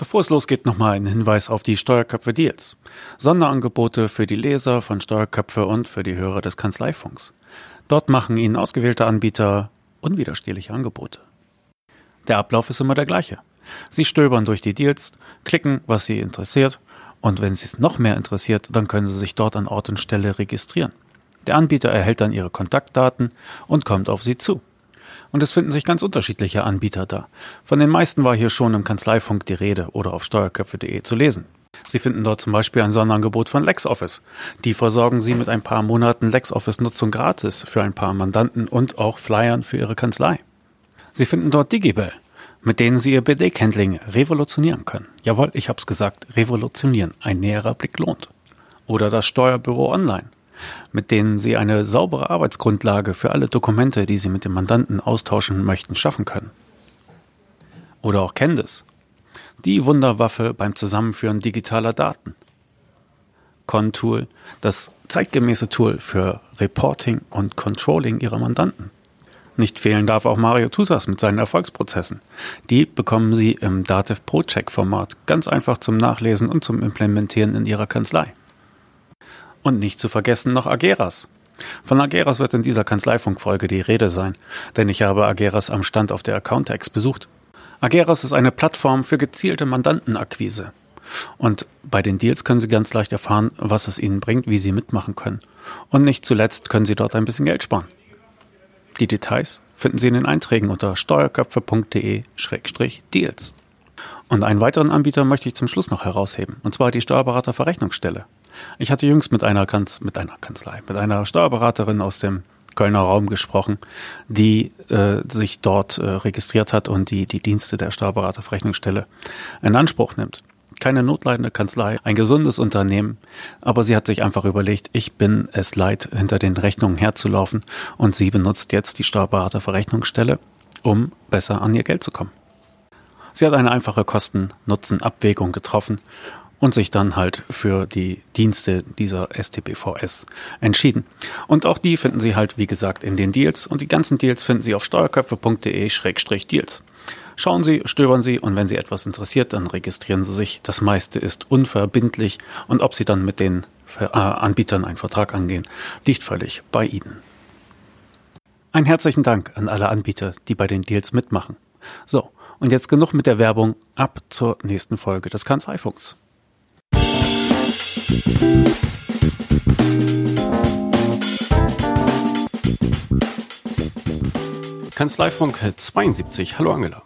Bevor es losgeht, nochmal ein Hinweis auf die Steuerköpfe Deals. Sonderangebote für die Leser von Steuerköpfe und für die Hörer des Kanzleifunks. Dort machen Ihnen ausgewählte Anbieter unwiderstehliche Angebote. Der Ablauf ist immer der gleiche. Sie stöbern durch die Deals, klicken, was Sie interessiert, und wenn Sie es noch mehr interessiert, dann können Sie sich dort an Ort und Stelle registrieren. Der Anbieter erhält dann Ihre Kontaktdaten und kommt auf Sie zu. Und es finden sich ganz unterschiedliche Anbieter da. Von den meisten war hier schon im Kanzleifunk die Rede oder auf steuerköpfe.de zu lesen. Sie finden dort zum Beispiel ein Sonderangebot von LexOffice. Die versorgen Sie mit ein paar Monaten LexOffice-Nutzung gratis für ein paar Mandanten und auch Flyern für Ihre Kanzlei. Sie finden dort Digibel, mit denen Sie Ihr BD-Handling revolutionieren können. Jawohl, ich hab's gesagt, revolutionieren. Ein näherer Blick lohnt. Oder das Steuerbüro Online mit denen Sie eine saubere Arbeitsgrundlage für alle Dokumente, die Sie mit dem Mandanten austauschen möchten, schaffen können. Oder auch Candice, die Wunderwaffe beim Zusammenführen digitaler Daten. Contool, das zeitgemäße Tool für Reporting und Controlling Ihrer Mandanten. Nicht fehlen darf auch Mario Tutas mit seinen Erfolgsprozessen. Die bekommen Sie im Dativ ProCheck Format ganz einfach zum Nachlesen und zum Implementieren in Ihrer Kanzlei. Und nicht zu vergessen noch Ageras. Von Ageras wird in dieser Kanzleifunkfolge die Rede sein, denn ich habe Ageras am Stand auf der Accountex besucht. Ageras ist eine Plattform für gezielte Mandantenakquise. Und bei den Deals können Sie ganz leicht erfahren, was es Ihnen bringt, wie Sie mitmachen können. Und nicht zuletzt können Sie dort ein bisschen Geld sparen. Die Details finden Sie in den Einträgen unter steuerköpfe.de-deals. Und einen weiteren Anbieter möchte ich zum Schluss noch herausheben, und zwar die Steuerberaterverrechnungsstelle. Ich hatte jüngst mit einer, Kanz mit einer Kanzlei, mit einer Steuerberaterin aus dem Kölner Raum gesprochen, die äh, sich dort äh, registriert hat und die die Dienste der Steuerberaterverrechnungsstelle in Anspruch nimmt. Keine notleidende Kanzlei, ein gesundes Unternehmen, aber sie hat sich einfach überlegt, ich bin es leid, hinter den Rechnungen herzulaufen und sie benutzt jetzt die Steuerberaterverrechnungsstelle, um besser an ihr Geld zu kommen. Sie hat eine einfache Kosten-Nutzen-Abwägung getroffen und sich dann halt für die Dienste dieser STBVS entschieden. Und auch die finden Sie halt, wie gesagt, in den Deals und die ganzen Deals finden Sie auf steuerköpfe.de-deals. Schauen Sie, stöbern Sie und wenn Sie etwas interessiert, dann registrieren Sie sich. Das meiste ist unverbindlich und ob Sie dann mit den äh, Anbietern einen Vertrag angehen, liegt völlig bei Ihnen. Ein herzlichen Dank an alle Anbieter, die bei den Deals mitmachen. So, und jetzt genug mit der Werbung, ab zur nächsten Folge des Kanzleifunks. Kanzleifunk 72. Hallo Angela.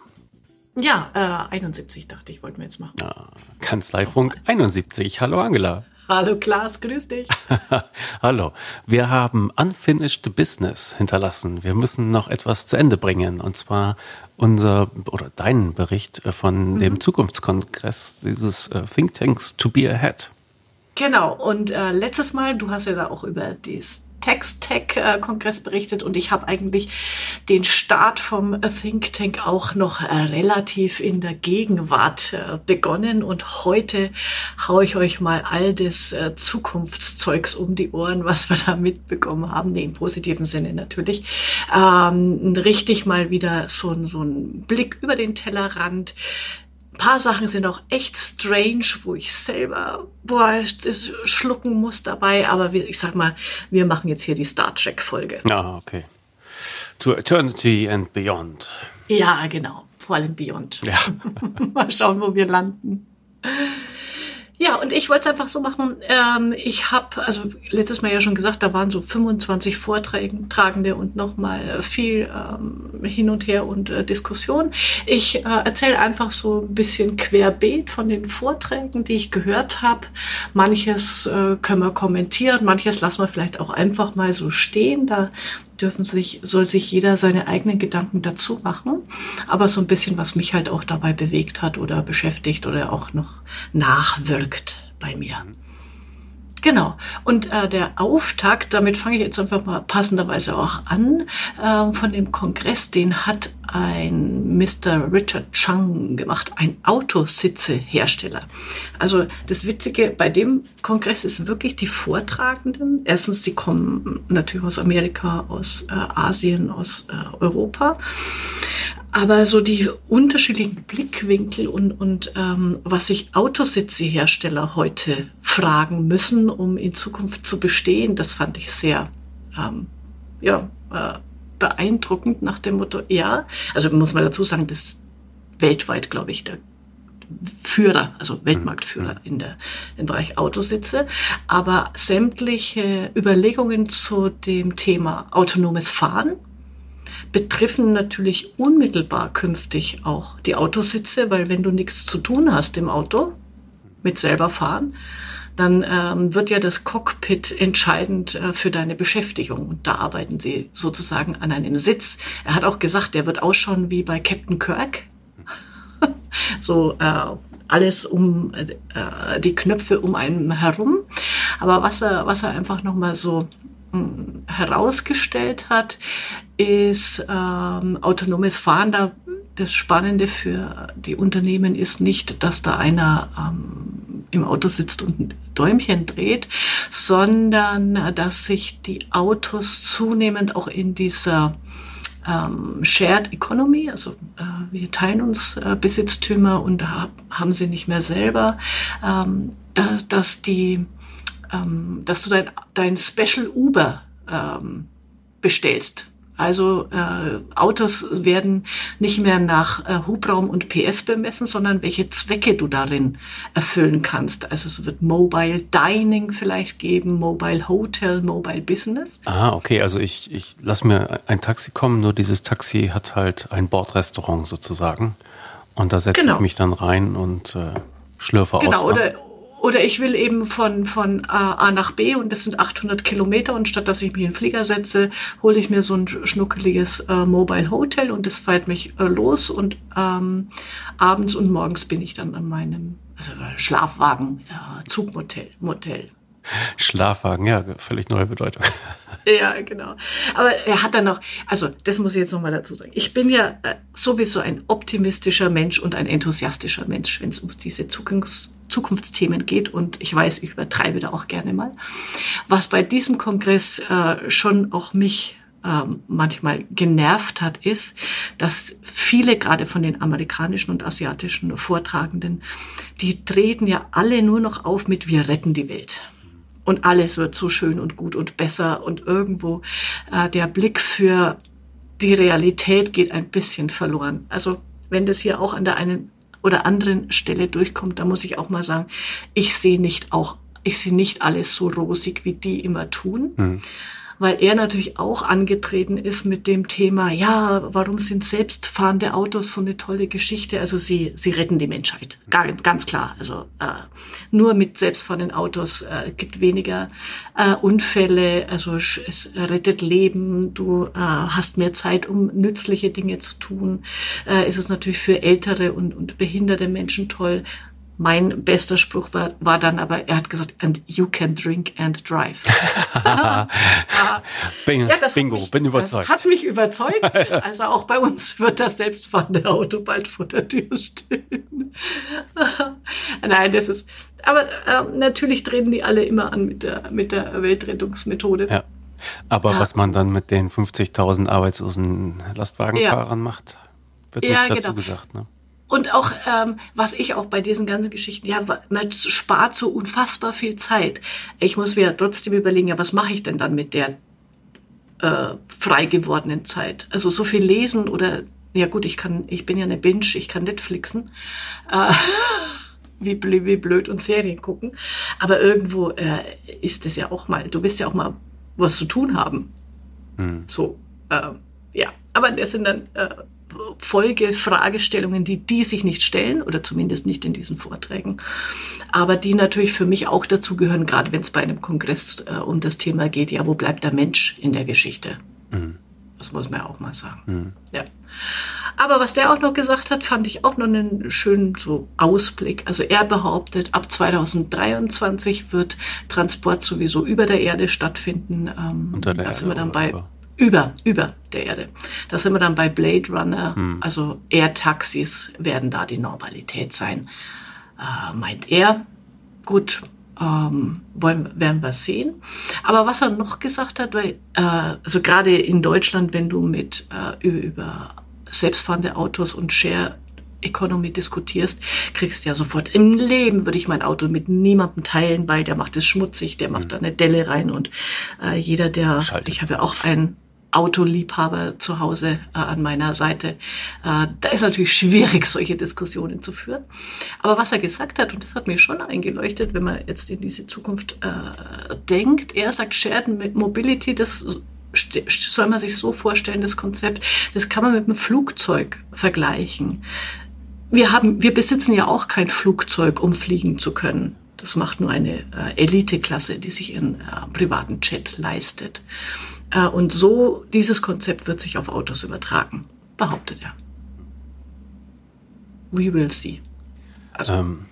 Ja, äh, 71 dachte ich, wollten wir jetzt machen. Ah, Kanzleifunk 71. Hallo Angela. Hallo Klaas, grüß dich. Hallo. Wir haben Unfinished Business hinterlassen. Wir müssen noch etwas zu Ende bringen. Und zwar unser oder deinen Bericht von mhm. dem Zukunftskongress dieses äh, Think Tanks to be ahead. Genau. Und äh, letztes Mal, du hast ja da auch über das Text-Tech-Kongress berichtet und ich habe eigentlich den Start vom Think Tank auch noch äh, relativ in der Gegenwart äh, begonnen und heute haue ich euch mal all das äh, Zukunftszeugs um die Ohren, was wir da mitbekommen haben, nee, im positiven Sinne natürlich, ähm, richtig mal wieder so, so ein Blick über den Tellerrand, ein paar Sachen sind auch echt strange, wo ich selber boah, das schlucken muss dabei. Aber ich sag mal, wir machen jetzt hier die Star Trek Folge. Ah, okay. To Eternity and Beyond. Ja, genau. Vor allem Beyond. Ja. Mal schauen, wo wir landen. Ja, und ich wollte es einfach so machen. Ähm, ich habe, also letztes Mal ja schon gesagt, da waren so 25 Vortragende und nochmal äh, viel ähm, hin und her und äh, Diskussion. Ich äh, erzähle einfach so ein bisschen querbeet von den Vorträgen, die ich gehört habe. Manches äh, können wir kommentieren, manches lassen wir vielleicht auch einfach mal so stehen. Da dürfen sich, soll sich jeder seine eigenen Gedanken dazu machen. Aber so ein bisschen, was mich halt auch dabei bewegt hat oder beschäftigt oder auch noch nachwirkt bei mir. Genau. Und äh, der Auftakt, damit fange ich jetzt einfach mal passenderweise auch an, äh, von dem Kongress, den hat ein Mr. Richard Chung gemacht, ein Autositzehersteller. Also das Witzige bei dem Kongress ist wirklich die Vortragenden. Erstens, sie kommen natürlich aus Amerika, aus äh, Asien, aus äh, Europa. Aber so die unterschiedlichen Blickwinkel und, und ähm, was sich Autositzehersteller heute fragen müssen, um in Zukunft zu bestehen, das fand ich sehr ähm, ja, äh, beeindruckend nach dem Motto, ja, also muss man dazu sagen, das ist weltweit, glaube ich, der Führer, also Weltmarktführer mhm. in der, im Bereich Autositze. Aber sämtliche Überlegungen zu dem Thema autonomes Fahren betreffen natürlich unmittelbar künftig auch die Autositze, weil wenn du nichts zu tun hast im Auto mit selber fahren, dann ähm, wird ja das Cockpit entscheidend äh, für deine Beschäftigung. Und da arbeiten sie sozusagen an einem Sitz. Er hat auch gesagt, der wird ausschauen wie bei Captain Kirk. so äh, alles um äh, die Knöpfe um einen herum. Aber was er, was er einfach nochmal so herausgestellt hat, ist ähm, autonomes Fahren. Da das Spannende für die Unternehmen ist nicht, dass da einer ähm, im Auto sitzt und ein Däumchen dreht, sondern dass sich die Autos zunehmend auch in dieser ähm, Shared Economy, also äh, wir teilen uns äh, Besitztümer und da haben sie nicht mehr selber, ähm, dass, dass die, ähm, dass du dein, dein Special Uber ähm, bestellst also äh, Autos werden nicht mehr nach äh, Hubraum und PS bemessen, sondern welche Zwecke du darin erfüllen kannst. Also es wird Mobile Dining vielleicht geben, Mobile Hotel, Mobile Business. Ah, okay. Also ich, ich lasse mir ein Taxi kommen, nur dieses Taxi hat halt ein Bordrestaurant sozusagen. Und da setze genau. ich mich dann rein und äh, schlürfe genau, aus. Genau, oder, oder ich will eben von, von A nach B und das sind 800 Kilometer und statt dass ich mich in den Flieger setze, hole ich mir so ein schnuckeliges äh, Mobile Hotel und das fährt mich äh, los und ähm, abends und morgens bin ich dann an meinem also Schlafwagen, äh, Zugmotel, Motel. Schlafwagen, ja, völlig neue Bedeutung. Ja, genau. Aber er hat dann noch, also das muss ich jetzt nochmal dazu sagen. Ich bin ja äh, sowieso ein optimistischer Mensch und ein enthusiastischer Mensch, wenn es um diese Zukunfts Zukunftsthemen geht. Und ich weiß, ich übertreibe da auch gerne mal. Was bei diesem Kongress äh, schon auch mich ähm, manchmal genervt hat, ist, dass viele gerade von den amerikanischen und asiatischen Vortragenden, die treten ja alle nur noch auf mit wir retten die Welt und alles wird so schön und gut und besser und irgendwo äh, der Blick für die Realität geht ein bisschen verloren. Also wenn das hier auch an der einen oder anderen Stelle durchkommt, da muss ich auch mal sagen, ich sehe nicht auch, ich sehe nicht alles so rosig, wie die immer tun. Mhm weil er natürlich auch angetreten ist mit dem Thema, ja, warum sind selbstfahrende Autos so eine tolle Geschichte? Also sie, sie retten die Menschheit, Gar, ganz klar. Also äh, nur mit selbstfahrenden Autos äh, gibt weniger äh, Unfälle, also es rettet Leben, du äh, hast mehr Zeit, um nützliche Dinge zu tun. Äh, ist es natürlich für ältere und, und behinderte Menschen toll. Mein bester Spruch war, war dann aber, er hat gesagt, and you can drink and drive. Ja, Bingo, mich, bin überzeugt. Das hat mich überzeugt. Also auch bei uns wird das selbstfahrende Auto bald vor der Tür stehen. Nein, das ist, aber äh, natürlich treten die alle immer an mit der, mit der Weltrettungsmethode. Ja. Aber ja. was man dann mit den 50.000 arbeitslosen Lastwagenfahrern ja. macht, wird nicht dazu genau. gesagt. Ne? Und auch, ähm, was ich auch bei diesen ganzen Geschichten, ja, man spart so unfassbar viel Zeit. Ich muss mir trotzdem überlegen, ja, was mache ich denn dann mit der äh, frei gewordenen Zeit? Also so viel lesen oder, ja gut, ich kann, ich bin ja eine Binge, ich kann Netflixen. Äh, wie, blöd, wie blöd und Serien gucken. Aber irgendwo äh, ist es ja auch mal, du wirst ja auch mal was zu tun haben. Hm. So, äh, ja. Aber das sind dann äh, Folgefragestellungen, die die sich nicht stellen oder zumindest nicht in diesen Vorträgen, aber die natürlich für mich auch dazu gehören, gerade wenn es bei einem Kongress äh, um das Thema geht, ja, wo bleibt der Mensch in der Geschichte? Mhm. Das muss man ja auch mal sagen. Mhm. Ja. Aber was der auch noch gesagt hat, fand ich auch noch einen schönen so Ausblick. Also er behauptet, ab 2023 wird Transport sowieso über der Erde stattfinden. Ähm, Unter der da sind wir dann bei über über, über der Erde. Da sind wir dann bei Blade Runner, hm. also Air-Taxis werden da die Normalität sein, äh, meint er. Gut, ähm, wollen, werden wir sehen. Aber was er noch gesagt hat, weil, äh, also gerade in Deutschland, wenn du mit äh, über selbstfahrende Autos und Share Economy diskutierst, kriegst ja sofort im Leben würde ich mein Auto mit niemandem teilen, weil der macht es schmutzig, der macht mhm. da eine Delle rein und äh, jeder, der, Schaltet ich habe ja auch ein Autoliebhaber zu Hause äh, an meiner Seite. Äh, da ist natürlich schwierig, solche Diskussionen zu führen. Aber was er gesagt hat, und das hat mir schon eingeleuchtet, wenn man jetzt in diese Zukunft äh, denkt, er sagt, Shared Mobility, das soll man sich so vorstellen, das Konzept, das kann man mit einem Flugzeug vergleichen. Wir haben, wir besitzen ja auch kein Flugzeug, um fliegen zu können. Das macht nur eine äh, Eliteklasse, die sich ihren äh, privaten Jet leistet. Äh, und so, dieses Konzept wird sich auf Autos übertragen, behauptet er. We will see. Also, ähm,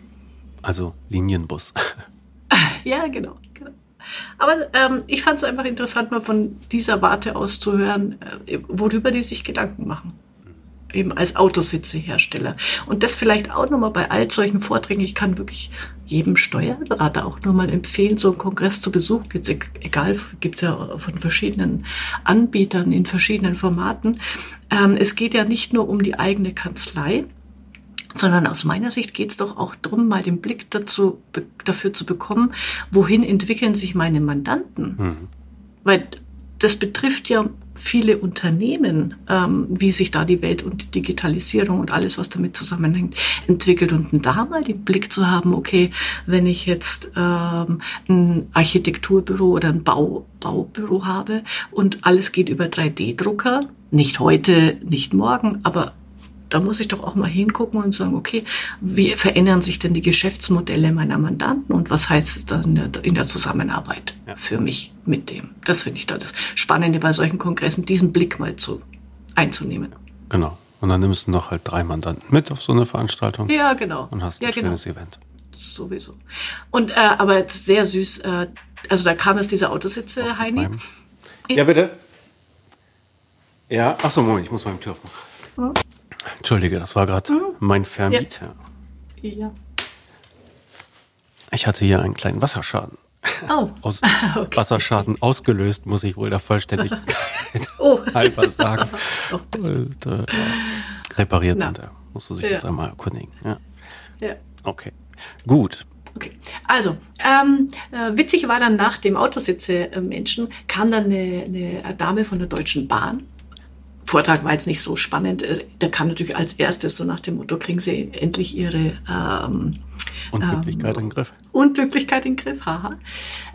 also Linienbus. ja, genau. genau. Aber ähm, ich fand es einfach interessant, mal von dieser Warte aus zu hören, äh, worüber die sich Gedanken machen eben als Autositzehersteller. Und das vielleicht auch nochmal bei all solchen Vorträgen. Ich kann wirklich jedem Steuerberater auch nur mal empfehlen, so einen Kongress zu besuchen. Jetzt egal, gibt's ja von verschiedenen Anbietern in verschiedenen Formaten. Ähm, es geht ja nicht nur um die eigene Kanzlei, sondern aus meiner Sicht geht es doch auch darum, mal den Blick dazu, dafür zu bekommen, wohin entwickeln sich meine Mandanten. Mhm. Weil das betrifft ja viele Unternehmen, ähm, wie sich da die Welt und die Digitalisierung und alles, was damit zusammenhängt, entwickelt. Und da mal den Blick zu haben, okay, wenn ich jetzt ähm, ein Architekturbüro oder ein Bau, Baubüro habe und alles geht über 3D-Drucker, nicht heute, nicht morgen, aber da muss ich doch auch mal hingucken und sagen, okay, wie verändern sich denn die Geschäftsmodelle meiner Mandanten und was heißt es dann in der, in der Zusammenarbeit ja. für mich mit dem? Das finde ich da das Spannende bei solchen Kongressen, diesen Blick mal zu einzunehmen. Genau. Und dann nimmst du noch halt drei Mandanten mit auf so eine Veranstaltung. Ja, genau. Und hast ein ja, genau. schönes Event. Sowieso. Und äh, aber sehr süß, äh, also da kam es diese Autositze, Heini. Ja, bitte. Ja, ach so, Moment, ich muss meinem Tür aufmachen. Entschuldige, das war gerade hm? mein Vermieter. Ja. ja. Ich hatte hier einen kleinen Wasserschaden. Oh. Aus, okay. Wasserschaden ausgelöst, muss ich wohl der Vollständigkeit oh. halber sagen. und, äh, repariert Na. und er musste sich ja. jetzt einmal erkundigen. Ja. ja. Okay. Gut. Okay. Also, ähm, äh, witzig war dann nach dem Autositze-Menschen, kam dann eine, eine Dame von der Deutschen Bahn Vortrag war jetzt nicht so spannend. Äh, der kam natürlich als erstes so nach dem Motto, kriegen Sie endlich Ihre ähm, Unglücklichkeit ähm, in den Griff. Unglücklichkeit in den Griff, haha.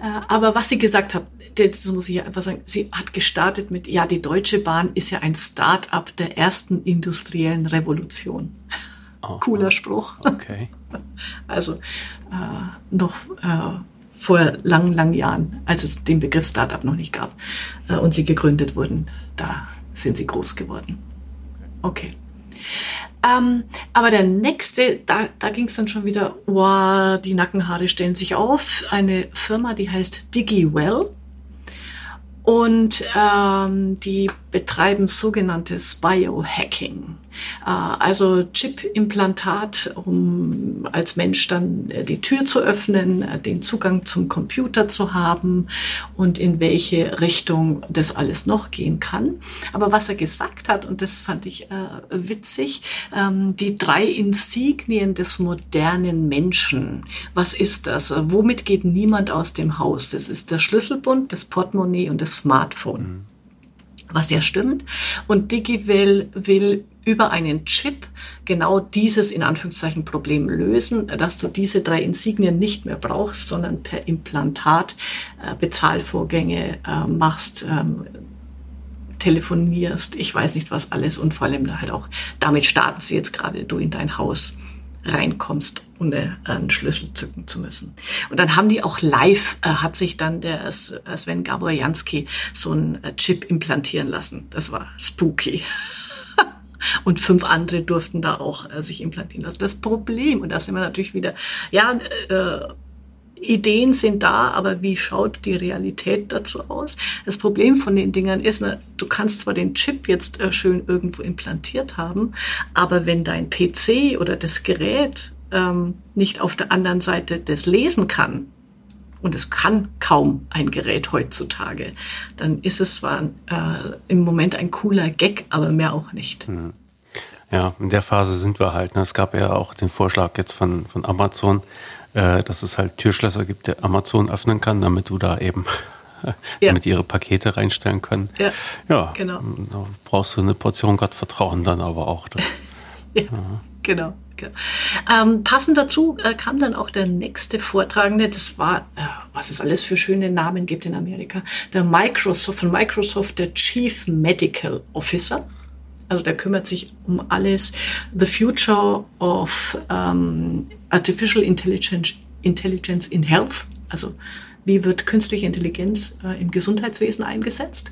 Äh, aber was sie gesagt hat, das muss ich einfach sagen, sie hat gestartet mit, ja, die Deutsche Bahn ist ja ein Start-up der ersten industriellen Revolution. Oh, Cooler Spruch. Okay. Also äh, noch äh, vor langen, langen Jahren, als es den Begriff Start-up noch nicht gab äh, und sie gegründet wurden, da sind sie groß geworden. Okay. Ähm, aber der nächste, da, da ging es dann schon wieder, wow, die Nackenhaare stellen sich auf. Eine Firma, die heißt DigiWell. Und ähm, die betreiben sogenanntes Biohacking. Äh, also Chip-Implantat, um als Mensch dann äh, die Tür zu öffnen, äh, den Zugang zum Computer zu haben und in welche Richtung das alles noch gehen kann. Aber was er gesagt hat, und das fand ich äh, witzig, ähm, die drei Insignien des modernen Menschen. Was ist das? Womit geht niemand aus dem Haus? Das ist der Schlüsselbund, das Portemonnaie und das Smartphone. Mhm was ja stimmt. Und DigiWell will über einen Chip genau dieses in Anführungszeichen Problem lösen, dass du diese drei Insignien nicht mehr brauchst, sondern per Implantat äh, Bezahlvorgänge äh, machst, ähm, telefonierst, ich weiß nicht was alles und vor allem halt auch damit starten sie jetzt gerade du in dein Haus reinkommst, ohne einen Schlüssel zücken zu müssen. Und dann haben die auch live, äh, hat sich dann der Sven Gabor Jansky so einen äh, Chip implantieren lassen. Das war spooky. Und fünf andere durften da auch äh, sich implantieren lassen. Das Problem, und da sind wir natürlich wieder, ja, äh, Ideen sind da, aber wie schaut die Realität dazu aus? Das Problem von den Dingern ist, ne, du kannst zwar den Chip jetzt äh, schön irgendwo implantiert haben, aber wenn dein PC oder das Gerät ähm, nicht auf der anderen Seite das lesen kann, und es kann kaum ein Gerät heutzutage, dann ist es zwar äh, im Moment ein cooler Gag, aber mehr auch nicht. Mhm. Ja, in der Phase sind wir halt. Ne? Es gab ja auch den Vorschlag jetzt von, von Amazon, äh, dass es halt Türschlösser gibt, der Amazon öffnen kann, damit du da eben ja. damit ihre Pakete reinstellen können. Ja, ja genau. Da brauchst du eine Portion Gottvertrauen dann aber auch. ja, ja, genau. Ähm, passend dazu äh, kam dann auch der nächste Vortragende. Das war, äh, was es alles für schöne Namen gibt in Amerika. Der Microsoft, von Microsoft, der Chief Medical Officer. Also der kümmert sich um alles. The Future of um, Artificial Intelligence, Intelligence in Health. Also wie wird künstliche Intelligenz äh, im Gesundheitswesen eingesetzt.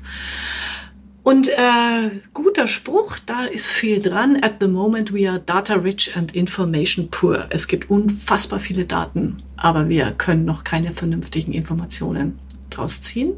Und äh, guter Spruch, da ist viel dran. At the moment we are data rich and information poor. Es gibt unfassbar viele Daten, aber wir können noch keine vernünftigen Informationen draus ziehen.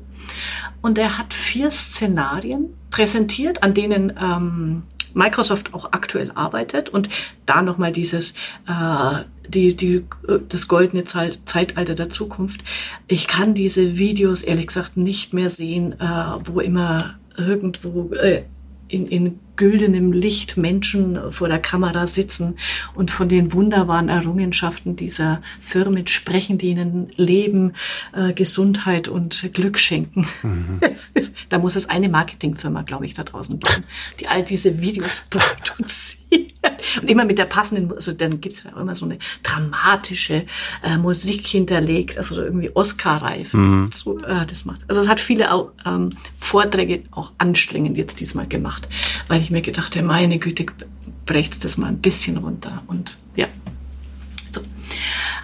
Und er hat vier Szenarien präsentiert, an denen ähm, Microsoft auch aktuell arbeitet und da nochmal dieses, äh, die, die, das goldene Zeitalter der Zukunft. Ich kann diese Videos ehrlich gesagt nicht mehr sehen, äh, wo immer irgendwo äh, in, in güldenem Licht Menschen vor der Kamera sitzen und von den wunderbaren Errungenschaften dieser Firmen sprechen, die ihnen Leben, äh, Gesundheit und Glück schenken. Mhm. Ist, da muss es eine Marketingfirma, glaube ich, da draußen geben, die all diese Videos produziert. Und immer mit der passenden, also dann gibt es ja immer so eine dramatische äh, Musik hinterlegt, also irgendwie Oscar-reif. Mhm. So, äh, das macht. Also es hat viele auch, ähm, Vorträge auch anstrengend jetzt diesmal gemacht, weil ich mir gedacht habe, meine Güte, brecht das mal ein bisschen runter. Und ja, so.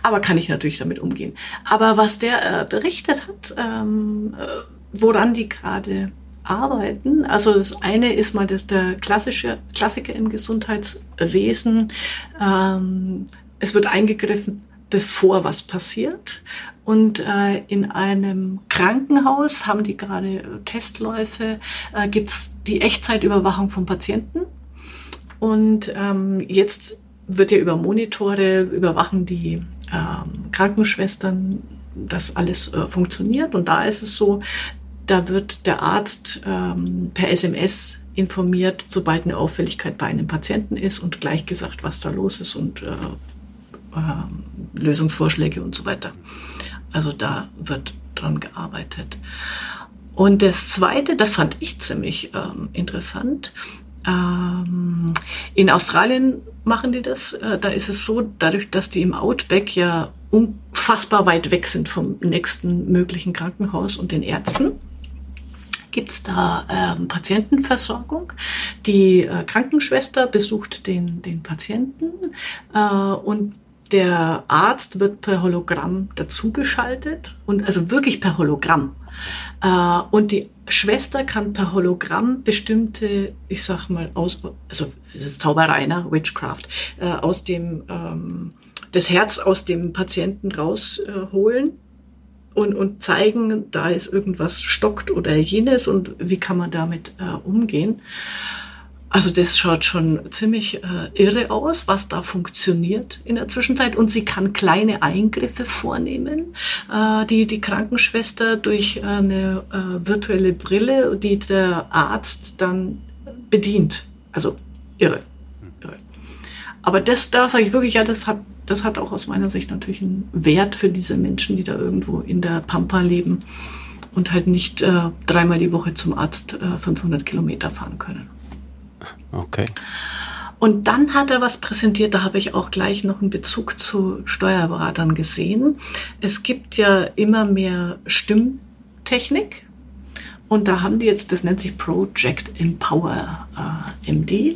Aber kann ich natürlich damit umgehen. Aber was der äh, berichtet hat, ähm, äh, woran die gerade arbeiten. Also das eine ist mal das, der klassische Klassiker im Gesundheitswesen. Ähm, es wird eingegriffen, bevor was passiert. Und äh, in einem Krankenhaus haben die gerade Testläufe, äh, gibt es die Echtzeitüberwachung von Patienten. Und ähm, jetzt wird ja über Monitore überwachen die ähm, Krankenschwestern, dass alles äh, funktioniert. Und da ist es so, da wird der Arzt ähm, per SMS informiert, sobald eine Auffälligkeit bei einem Patienten ist und gleich gesagt, was da los ist und äh, äh, Lösungsvorschläge und so weiter. Also da wird dran gearbeitet. Und das Zweite, das fand ich ziemlich ähm, interessant. Ähm, in Australien machen die das. Äh, da ist es so, dadurch, dass die im Outback ja unfassbar weit weg sind vom nächsten möglichen Krankenhaus und den Ärzten, gibt es da ähm, Patientenversorgung. Die äh, Krankenschwester besucht den, den Patienten äh, und der Arzt wird per Hologramm dazugeschaltet und also wirklich per Hologramm. Äh, und die Schwester kann per Hologramm bestimmte, ich sag mal, aus, also es ist Zauberei, ne? Witchcraft, äh, aus dem ähm, das Herz aus dem Patienten rausholen und, und zeigen, da ist irgendwas stockt oder jenes und wie kann man damit äh, umgehen. Also das schaut schon ziemlich äh, irre aus, was da funktioniert in der Zwischenzeit. Und sie kann kleine Eingriffe vornehmen, äh, die die Krankenschwester durch eine äh, virtuelle Brille, die der Arzt dann bedient. Also irre. irre. Aber das, da sage ich wirklich, ja, das hat das hat auch aus meiner Sicht natürlich einen Wert für diese Menschen, die da irgendwo in der Pampa leben und halt nicht äh, dreimal die Woche zum Arzt äh, 500 Kilometer fahren können. Okay. Und dann hat er was präsentiert, da habe ich auch gleich noch einen Bezug zu Steuerberatern gesehen. Es gibt ja immer mehr Stimmtechnik. Und da haben die jetzt, das nennt sich Project Empower äh, MD.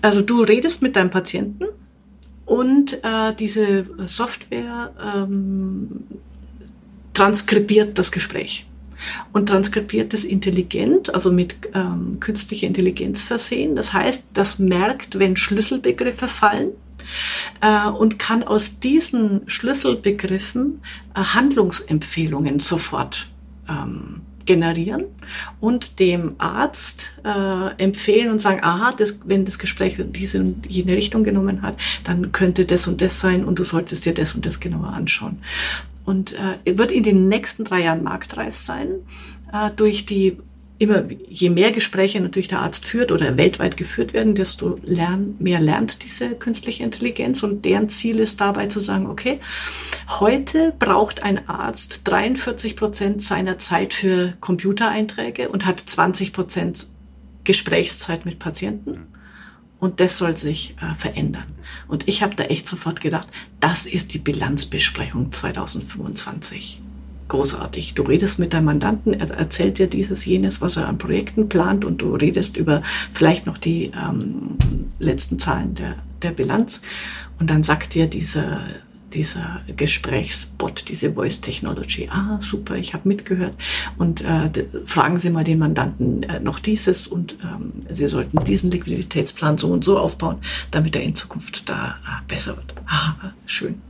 Also du redest mit deinem Patienten und äh, diese Software ähm, transkribiert das Gespräch und transkribiert es intelligent, also mit ähm, künstlicher Intelligenz versehen. Das heißt, das merkt, wenn Schlüsselbegriffe fallen äh, und kann aus diesen Schlüsselbegriffen äh, Handlungsempfehlungen sofort ähm, generieren und dem Arzt äh, empfehlen und sagen, aha, das, wenn das Gespräch diese und jene Richtung genommen hat, dann könnte das und das sein und du solltest dir das und das genauer anschauen. Und äh, wird in den nächsten drei Jahren marktreif sein äh, durch die immer, je mehr Gespräche natürlich der Arzt führt oder weltweit geführt werden, desto lern, mehr lernt diese künstliche Intelligenz und deren Ziel ist dabei zu sagen, okay, heute braucht ein Arzt 43 Prozent seiner Zeit für Computereinträge und hat 20 Prozent Gesprächszeit mit Patienten. Und das soll sich äh, verändern. Und ich habe da echt sofort gedacht, das ist die Bilanzbesprechung 2025 großartig. Du redest mit deinem Mandanten, er erzählt dir dieses, jenes, was er an Projekten plant und du redest über vielleicht noch die ähm, letzten Zahlen der, der Bilanz und dann sagt dir dieser dieser Gesprächsbot, diese Voice Technology. Ah, super, ich habe mitgehört. Und äh, fragen Sie mal den Mandanten äh, noch dieses und ähm, Sie sollten diesen Liquiditätsplan so und so aufbauen, damit er in Zukunft da äh, besser wird. Ah, schön.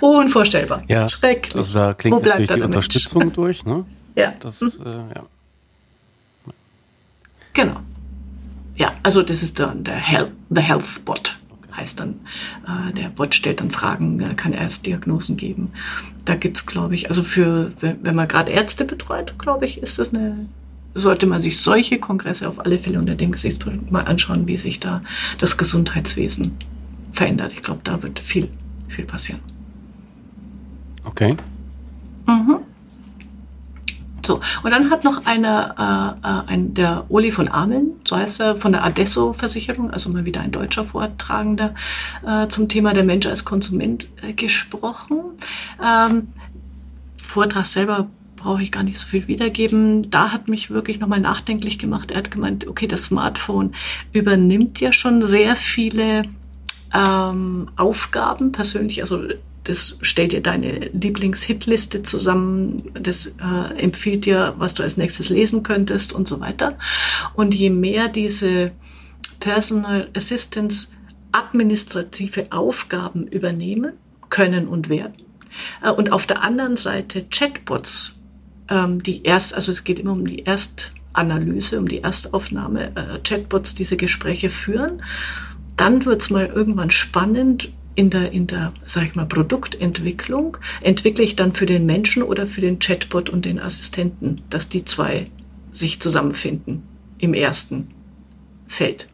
Unvorstellbar. Ja, Schrecklich. Also da klingt Wo bleibt natürlich die Unterstützung Mensch? durch, ne? Ja. Das, hm. äh, ja. Genau. Ja, also das ist dann der Health, the Health Bot heißt dann, äh, der Bot stellt dann Fragen, äh, kann erst Diagnosen geben. Da gibt's, glaube ich, also für, wenn, wenn man gerade Ärzte betreut, glaube ich, ist das eine, sollte man sich solche Kongresse auf alle Fälle unter dem Gesichtspunkt mal anschauen, wie sich da das Gesundheitswesen verändert. Ich glaube, da wird viel, viel passieren. Okay. Mhm. So, und dann hat noch einer, äh, äh, ein, der Uli von Ameln, so heißt er, von der Adesso-Versicherung, also mal wieder ein deutscher Vortragender, äh, zum Thema der Mensch als Konsument äh, gesprochen. Ähm, Vortrag selber brauche ich gar nicht so viel wiedergeben. Da hat mich wirklich nochmal nachdenklich gemacht. Er hat gemeint, okay, das Smartphone übernimmt ja schon sehr viele ähm, Aufgaben persönlich, also das stellt dir deine Lieblings-Hitliste zusammen, das äh, empfiehlt dir, was du als nächstes lesen könntest und so weiter. Und je mehr diese Personal Assistance administrative Aufgaben übernehmen können und werden, äh, und auf der anderen Seite Chatbots, ähm, die erst, also es geht immer um die Erstanalyse, um die Erstaufnahme, äh, Chatbots diese Gespräche führen, dann wird's mal irgendwann spannend, in der, in der, sag ich mal, Produktentwicklung entwickle ich dann für den Menschen oder für den Chatbot und den Assistenten, dass die zwei sich zusammenfinden im ersten Feld.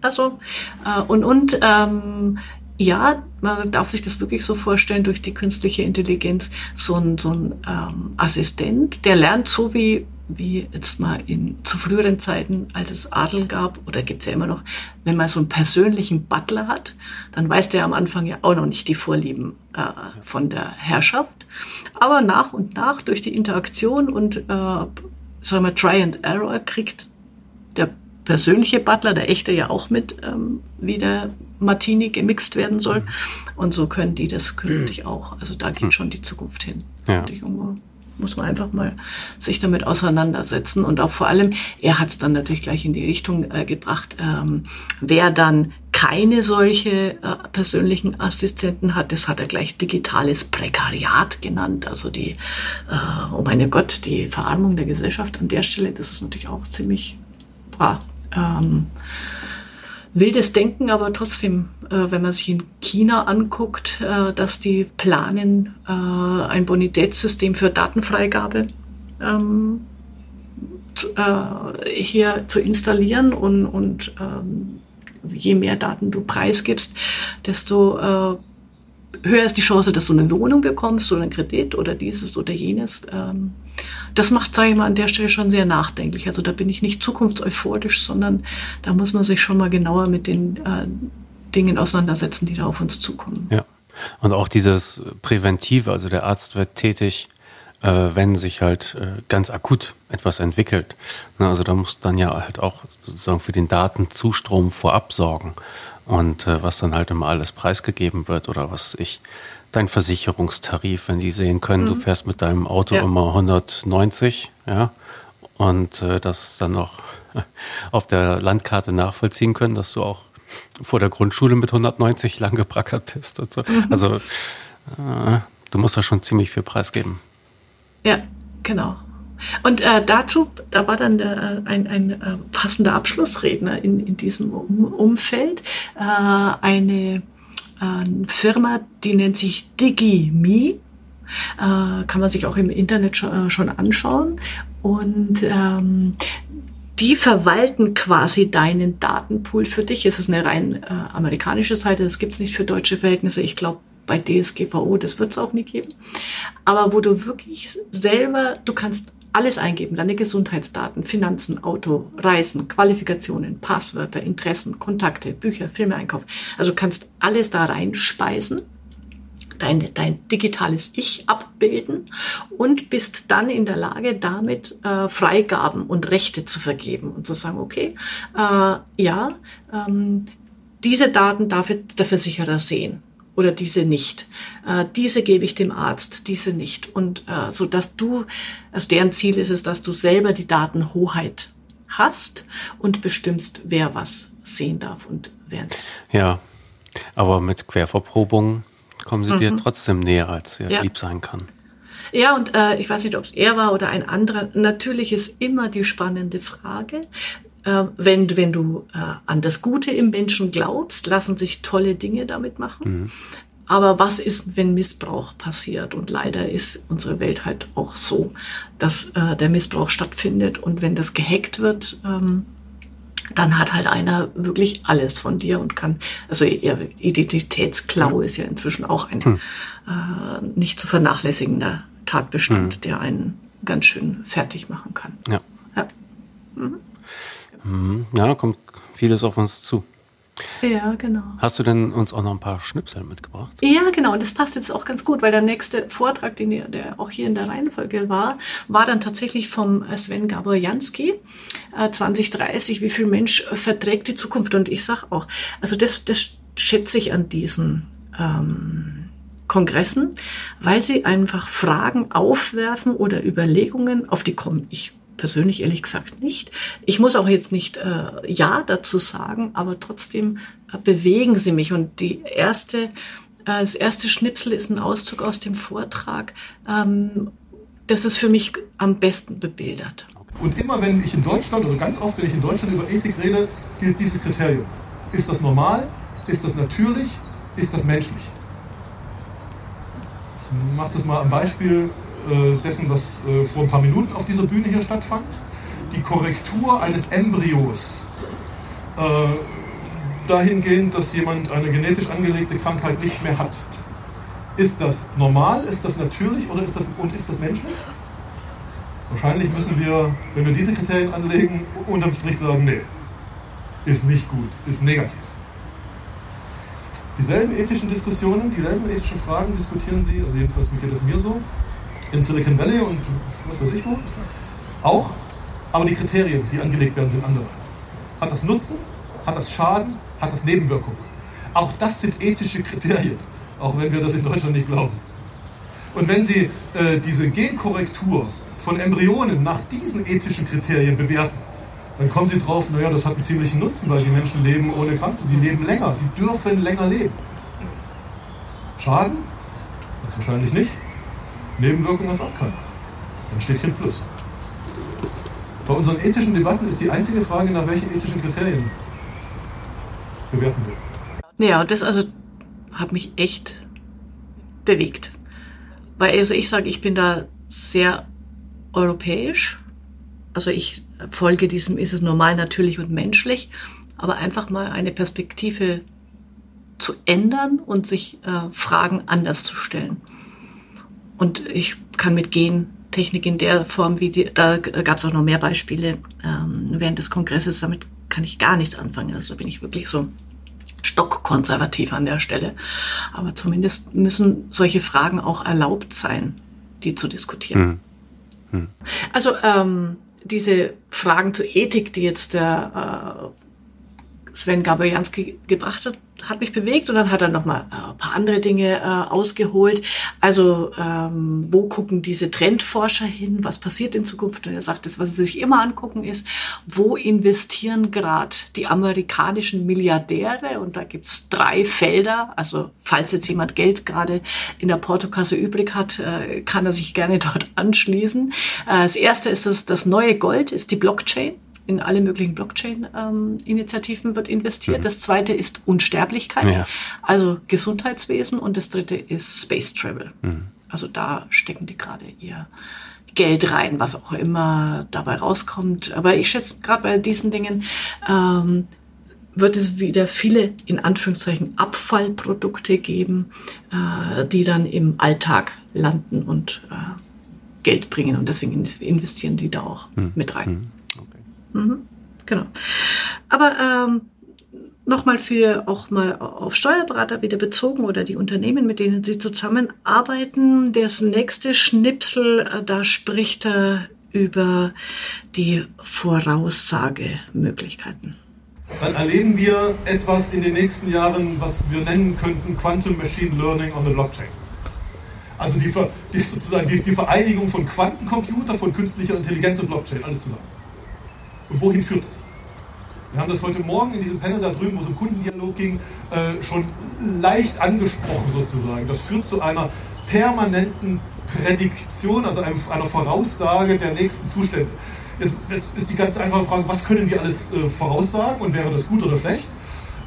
Also, äh, und, und ähm, ja, man darf sich das wirklich so vorstellen, durch die künstliche Intelligenz, so ein, so ein ähm, Assistent, der lernt so wie wie jetzt mal in zu früheren Zeiten, als es Adel gab, oder gibt's ja immer noch, wenn man so einen persönlichen Butler hat, dann weiß der am Anfang ja auch noch nicht die Vorlieben äh, von der Herrschaft. Aber nach und nach durch die Interaktion und äh, sagen wir Try and Error kriegt der persönliche Butler, der echte ja auch mit, ähm, wie der Martini gemixt werden soll. Mhm. Und so können die das künftig auch. Also da geht mhm. schon die Zukunft hin. Ja muss man einfach mal sich damit auseinandersetzen. Und auch vor allem, er hat es dann natürlich gleich in die Richtung äh, gebracht, ähm, wer dann keine solche äh, persönlichen Assistenten hat, das hat er gleich digitales Prekariat genannt. Also die, äh, oh meine Gott, die Verarmung der Gesellschaft an der Stelle, das ist natürlich auch ziemlich, boah, ähm, wildes Denken, aber trotzdem, äh, wenn man sich in China anguckt, äh, dass die planen, äh, ein Bonitätssystem für Datenfreigabe ähm, äh, hier zu installieren und, und ähm, je mehr Daten du preisgibst, desto äh, höher ist die Chance, dass du eine Wohnung bekommst oder einen Kredit oder dieses oder jenes. Ähm, das macht, sage ich mal, an der Stelle schon sehr nachdenklich. Also da bin ich nicht zukunftseuphorisch, sondern da muss man sich schon mal genauer mit den äh, Dingen auseinandersetzen, die da auf uns zukommen. Ja. Und auch dieses Präventive, also der Arzt wird tätig, äh, wenn sich halt äh, ganz akut etwas entwickelt. Na, also da muss dann ja halt auch sozusagen für den Datenzustrom vorab sorgen. Und äh, was dann halt immer alles preisgegeben wird oder was ich dein Versicherungstarif, wenn die sehen können, mhm. du fährst mit deinem Auto ja. immer 190, ja, und äh, das dann noch auf der Landkarte nachvollziehen können, dass du auch vor der Grundschule mit 190 lang gebrackert bist und so. Mhm. Also äh, du musst da schon ziemlich viel preisgeben. Ja, genau. Und äh, dazu, da war dann der, ein, ein äh, passender Abschlussredner in, in diesem um Umfeld, äh, eine äh, Firma, die nennt sich DigiMe. Äh, kann man sich auch im Internet schon, äh, schon anschauen. Und ähm, die verwalten quasi deinen Datenpool für dich. Es ist eine rein äh, amerikanische Seite, das gibt es nicht für deutsche Verhältnisse. Ich glaube, bei DSGVO, das wird es auch nie geben. Aber wo du wirklich selber, du kannst alles eingeben, deine Gesundheitsdaten, Finanzen, Auto, Reisen, Qualifikationen, Passwörter, Interessen, Kontakte, Bücher, Filme, Einkauf. Also kannst alles da reinspeisen, dein, dein digitales Ich abbilden und bist dann in der Lage, damit äh, Freigaben und Rechte zu vergeben und zu sagen, okay, äh, ja, ähm, diese Daten darf jetzt der Versicherer sehen oder diese nicht. Äh, diese gebe ich dem Arzt, diese nicht. Und äh, so dass du, also deren Ziel ist es, dass du selber die Datenhoheit hast und bestimmst, wer was sehen darf und wer nicht. Ja, aber mit Querverprobung kommen sie mhm. dir trotzdem näher, als er ja. lieb sein kann. Ja, und äh, ich weiß nicht, ob es er war oder ein anderer. Natürlich ist immer die spannende Frage, äh, wenn, wenn du äh, an das Gute im Menschen glaubst, lassen sich tolle Dinge damit machen. Mhm. Aber was ist, wenn Missbrauch passiert? Und leider ist unsere Welt halt auch so, dass äh, der Missbrauch stattfindet. Und wenn das gehackt wird, ähm, dann hat halt einer wirklich alles von dir und kann, also Identitätsklau ist ja inzwischen auch ein hm. äh, nicht zu vernachlässigender Tatbestand, hm. der einen ganz schön fertig machen kann. Ja. Ja. Mhm. Mhm. Ja, da kommt vieles auf uns zu. Ja, genau. Hast du denn uns auch noch ein paar Schnipsel mitgebracht? Ja, genau. Und das passt jetzt auch ganz gut, weil der nächste Vortrag, den ihr, der auch hier in der Reihenfolge war, war dann tatsächlich vom Sven Gaborjanski, äh, 2030, wie viel Mensch verträgt die Zukunft? Und ich sag auch, also das, das schätze ich an diesen ähm, Kongressen, weil sie einfach Fragen aufwerfen oder Überlegungen, auf die komme ich persönlich ehrlich gesagt nicht. Ich muss auch jetzt nicht äh, Ja dazu sagen, aber trotzdem äh, bewegen sie mich. Und die erste, äh, das erste Schnipsel ist ein Auszug aus dem Vortrag. Ähm, das ist für mich am besten bebildert. Und immer wenn ich in Deutschland oder ganz oft, wenn ich in Deutschland über Ethik rede, gilt dieses Kriterium. Ist das normal? Ist das natürlich? Ist das menschlich? Ich mache das mal am Beispiel dessen, was äh, vor ein paar Minuten auf dieser Bühne hier stattfand. Die Korrektur eines Embryos. Äh, dahingehend, dass jemand eine genetisch angelegte Krankheit nicht mehr hat. Ist das normal, ist das natürlich oder ist das, und ist das menschlich? Wahrscheinlich müssen wir, wenn wir diese Kriterien anlegen, unterm Strich sagen, nee, ist nicht gut, ist negativ. Dieselben ethischen Diskussionen, dieselben ethischen Fragen diskutieren Sie, also jedenfalls geht es mir so, in Silicon Valley und was weiß ich wo. Auch, aber die Kriterien, die angelegt werden, sind andere. Hat das Nutzen? Hat das Schaden? Hat das Nebenwirkungen? Auch das sind ethische Kriterien, auch wenn wir das in Deutschland nicht glauben. Und wenn Sie äh, diese Genkorrektur von Embryonen nach diesen ethischen Kriterien bewerten, dann kommen Sie drauf, naja, das hat einen ziemlichen Nutzen, weil die Menschen leben ohne krank. Sie leben länger, die dürfen länger leben. Schaden? Das wahrscheinlich nicht. Nebenwirkungen auch keine. Dann steht hier ein Plus. Bei unseren ethischen Debatten ist die einzige Frage, nach welchen ethischen Kriterien bewerten wir. Ja, das also hat mich echt bewegt. Weil also ich sage, ich bin da sehr europäisch. Also ich folge diesem, ist es normal, natürlich und menschlich, aber einfach mal eine Perspektive zu ändern und sich äh, Fragen anders zu stellen. Und ich kann mit Gentechnik in der Form, wie die, da gab es auch noch mehr Beispiele ähm, während des Kongresses, damit kann ich gar nichts anfangen. Also bin ich wirklich so stockkonservativ an der Stelle. Aber zumindest müssen solche Fragen auch erlaubt sein, die zu diskutieren. Hm. Hm. Also ähm, diese Fragen zur Ethik, die jetzt der äh, Sven Gabojanski gebracht hat, hat mich bewegt und dann hat er noch mal äh, ein paar andere Dinge äh, ausgeholt. Also ähm, wo gucken diese Trendforscher hin? Was passiert in Zukunft? Und er sagt, das, was sie sich immer angucken, ist, wo investieren gerade die amerikanischen Milliardäre? Und da gibt's drei Felder. Also falls jetzt jemand Geld gerade in der Portokasse übrig hat, äh, kann er sich gerne dort anschließen. Äh, das erste ist das, das neue Gold, ist die Blockchain in alle möglichen Blockchain-Initiativen wird investiert. Mhm. Das zweite ist Unsterblichkeit, ja. also Gesundheitswesen. Und das dritte ist Space Travel. Mhm. Also da stecken die gerade ihr Geld rein, was auch immer dabei rauskommt. Aber ich schätze gerade bei diesen Dingen ähm, wird es wieder viele in Anführungszeichen Abfallprodukte geben, äh, die dann im Alltag landen und äh, Geld bringen. Und deswegen investieren die da auch hm. mit rein. Hm. Mhm. Genau. Aber ähm, nochmal für auch mal auf Steuerberater wieder bezogen oder die Unternehmen, mit denen Sie zusammenarbeiten. Das nächste Schnipsel, äh, da spricht er über die Voraussagemöglichkeiten. Dann erleben wir etwas in den nächsten Jahren, was wir nennen könnten Quantum Machine Learning on the Blockchain. Also die, die sozusagen die, die Vereinigung von Quantencomputer, von künstlicher Intelligenz und Blockchain, alles zusammen. Und wohin führt das? Wir haben das heute Morgen in diesem Panel da drüben, wo es um Kundendialog ging, äh, schon leicht angesprochen sozusagen. Das führt zu einer permanenten Prädiktion, also einer Voraussage der nächsten Zustände. Jetzt, jetzt ist die ganz einfache Frage, was können wir alles äh, voraussagen und wäre das gut oder schlecht?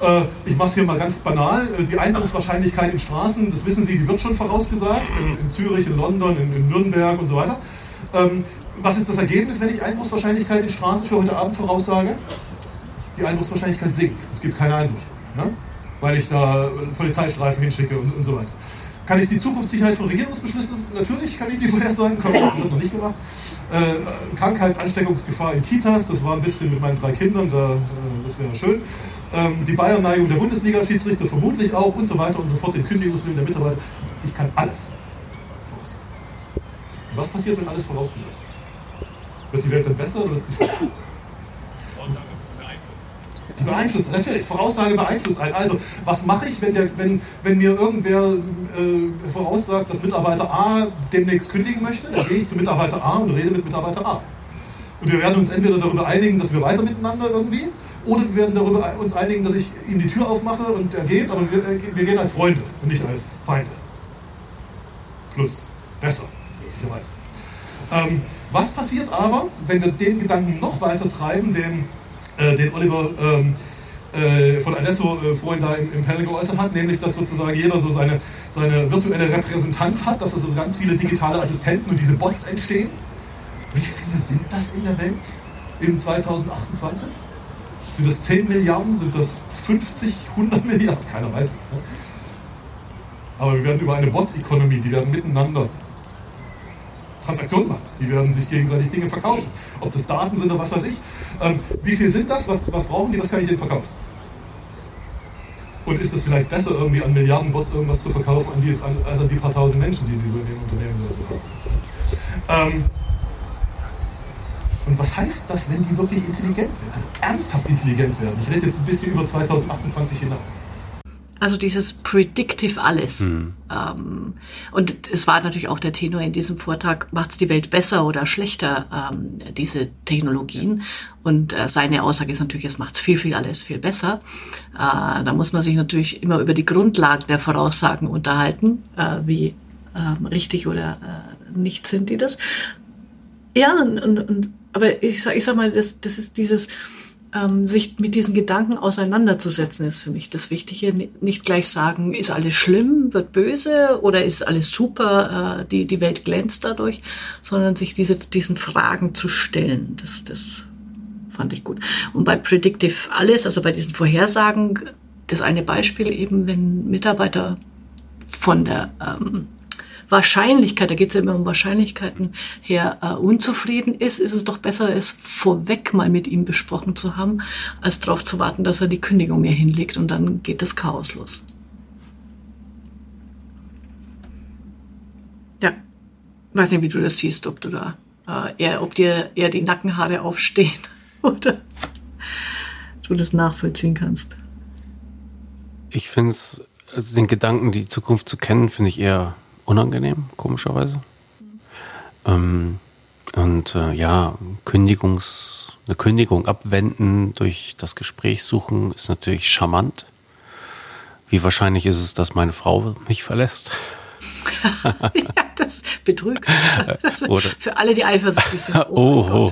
Äh, ich mache es hier mal ganz banal. Äh, die Einbruchswahrscheinlichkeit in Straßen, das wissen Sie, die wird schon vorausgesagt. In, in Zürich, in London, in, in Nürnberg und so weiter. Ähm, was ist das Ergebnis, wenn ich Einbruchswahrscheinlichkeit in Straßen für heute Abend voraussage? die Einbruchswahrscheinlichkeit sinkt. Es gibt keine Einbrüche, ne? weil ich da Polizeistreifen hinschicke und, und so weiter. Kann ich die Zukunftssicherheit von Regierungsbeschlüssen? Natürlich kann ich die vorhersagen, kommt, wird noch nicht gemacht. Äh, Krankheitsansteckungsgefahr in Kitas, das war ein bisschen mit meinen drei Kindern, da, äh, das wäre schön. Ähm, die Bayern-Neigung der Bundesliga-Schiedsrichter vermutlich auch und so weiter und so fort, den Kündigungswillen der Mitarbeiter. Ich kann alles voraussagen. Was passiert, wenn alles vorausgesagt wird? die Welt dann besser oder wird sie schlechter? Die beeinflussen, natürlich, Voraussage beeinflusst einen. Also, was mache ich, wenn, der, wenn, wenn mir irgendwer äh, voraussagt, dass Mitarbeiter A demnächst kündigen möchte? Dann gehe ich zu Mitarbeiter A und rede mit Mitarbeiter A. Und wir werden uns entweder darüber einigen, dass wir weiter miteinander irgendwie, oder wir werden darüber uns einigen, dass ich ihm die Tür aufmache und er geht, aber wir, äh, wir gehen als Freunde und nicht als Feinde. Plus. Besser, möglicherweise. Ähm, was passiert aber, wenn wir den Gedanken noch weiter treiben, den äh, den Oliver ähm, äh, von Adesso äh, vorhin da im, im, Panel geäußert hat, nämlich dass sozusagen jeder so seine, seine virtuelle Repräsentanz hat, dass also ganz viele digitale Assistenten und diese Bots entstehen. Wie viele sind das in der Welt im 2028? Sind das 10 Milliarden? Sind das 50, 100 Milliarden? Keiner weiß es. Ne? Aber wir werden über eine Bot-Ökonomie, die werden miteinander Transaktionen machen. Die werden sich gegenseitig Dinge verkaufen. Ob das Daten sind oder was weiß ich. Ähm, wie viel sind das? Was, was brauchen die? Was kann ich denen verkaufen? Und ist es vielleicht besser, irgendwie an Milliarden Bots irgendwas zu verkaufen, an die, an, als an die paar tausend Menschen, die sie so in ihrem Unternehmen oder so haben? Ähm, und was heißt das, wenn die wirklich intelligent werden? Also ernsthaft intelligent werden. Ich rede jetzt ein bisschen über 2028 hinaus. Also dieses Predictive Alles. Mhm. Ähm, und es war natürlich auch der Tenor in diesem Vortrag, macht es die Welt besser oder schlechter, ähm, diese Technologien. Und äh, seine Aussage ist natürlich, es macht es viel, viel alles viel besser. Äh, da muss man sich natürlich immer über die Grundlagen der Voraussagen unterhalten, äh, wie ähm, richtig oder äh, nicht sind die das. Ja, und, und, und aber ich sag, ich sag mal, das, das ist dieses ähm, sich mit diesen Gedanken auseinanderzusetzen, ist für mich das Wichtige. Nicht gleich sagen, ist alles schlimm, wird böse oder ist alles super, äh, die, die Welt glänzt dadurch, sondern sich diese, diesen Fragen zu stellen. Das, das fand ich gut. Und bei Predictive Alles, also bei diesen Vorhersagen, das eine Beispiel eben, wenn Mitarbeiter von der ähm, Wahrscheinlichkeit, da geht es ja immer um Wahrscheinlichkeiten her, äh, unzufrieden ist, ist es doch besser, es vorweg mal mit ihm besprochen zu haben, als darauf zu warten, dass er die Kündigung mir hinlegt und dann geht das Chaos los. Ja, weiß nicht, wie du das siehst, ob du da äh, eher, ob dir eher die Nackenhaare aufstehen oder du das nachvollziehen kannst. Ich finde es, also den Gedanken, die Zukunft zu kennen, finde ich eher unangenehm, komischerweise. Ähm, und äh, ja, Kündigungs, eine Kündigung abwenden durch das Gespräch suchen ist natürlich charmant. Wie wahrscheinlich ist es, dass meine Frau mich verlässt? ja, das betrügt. Also für alle, die eifersüchtig sind. Oh, oh, oh.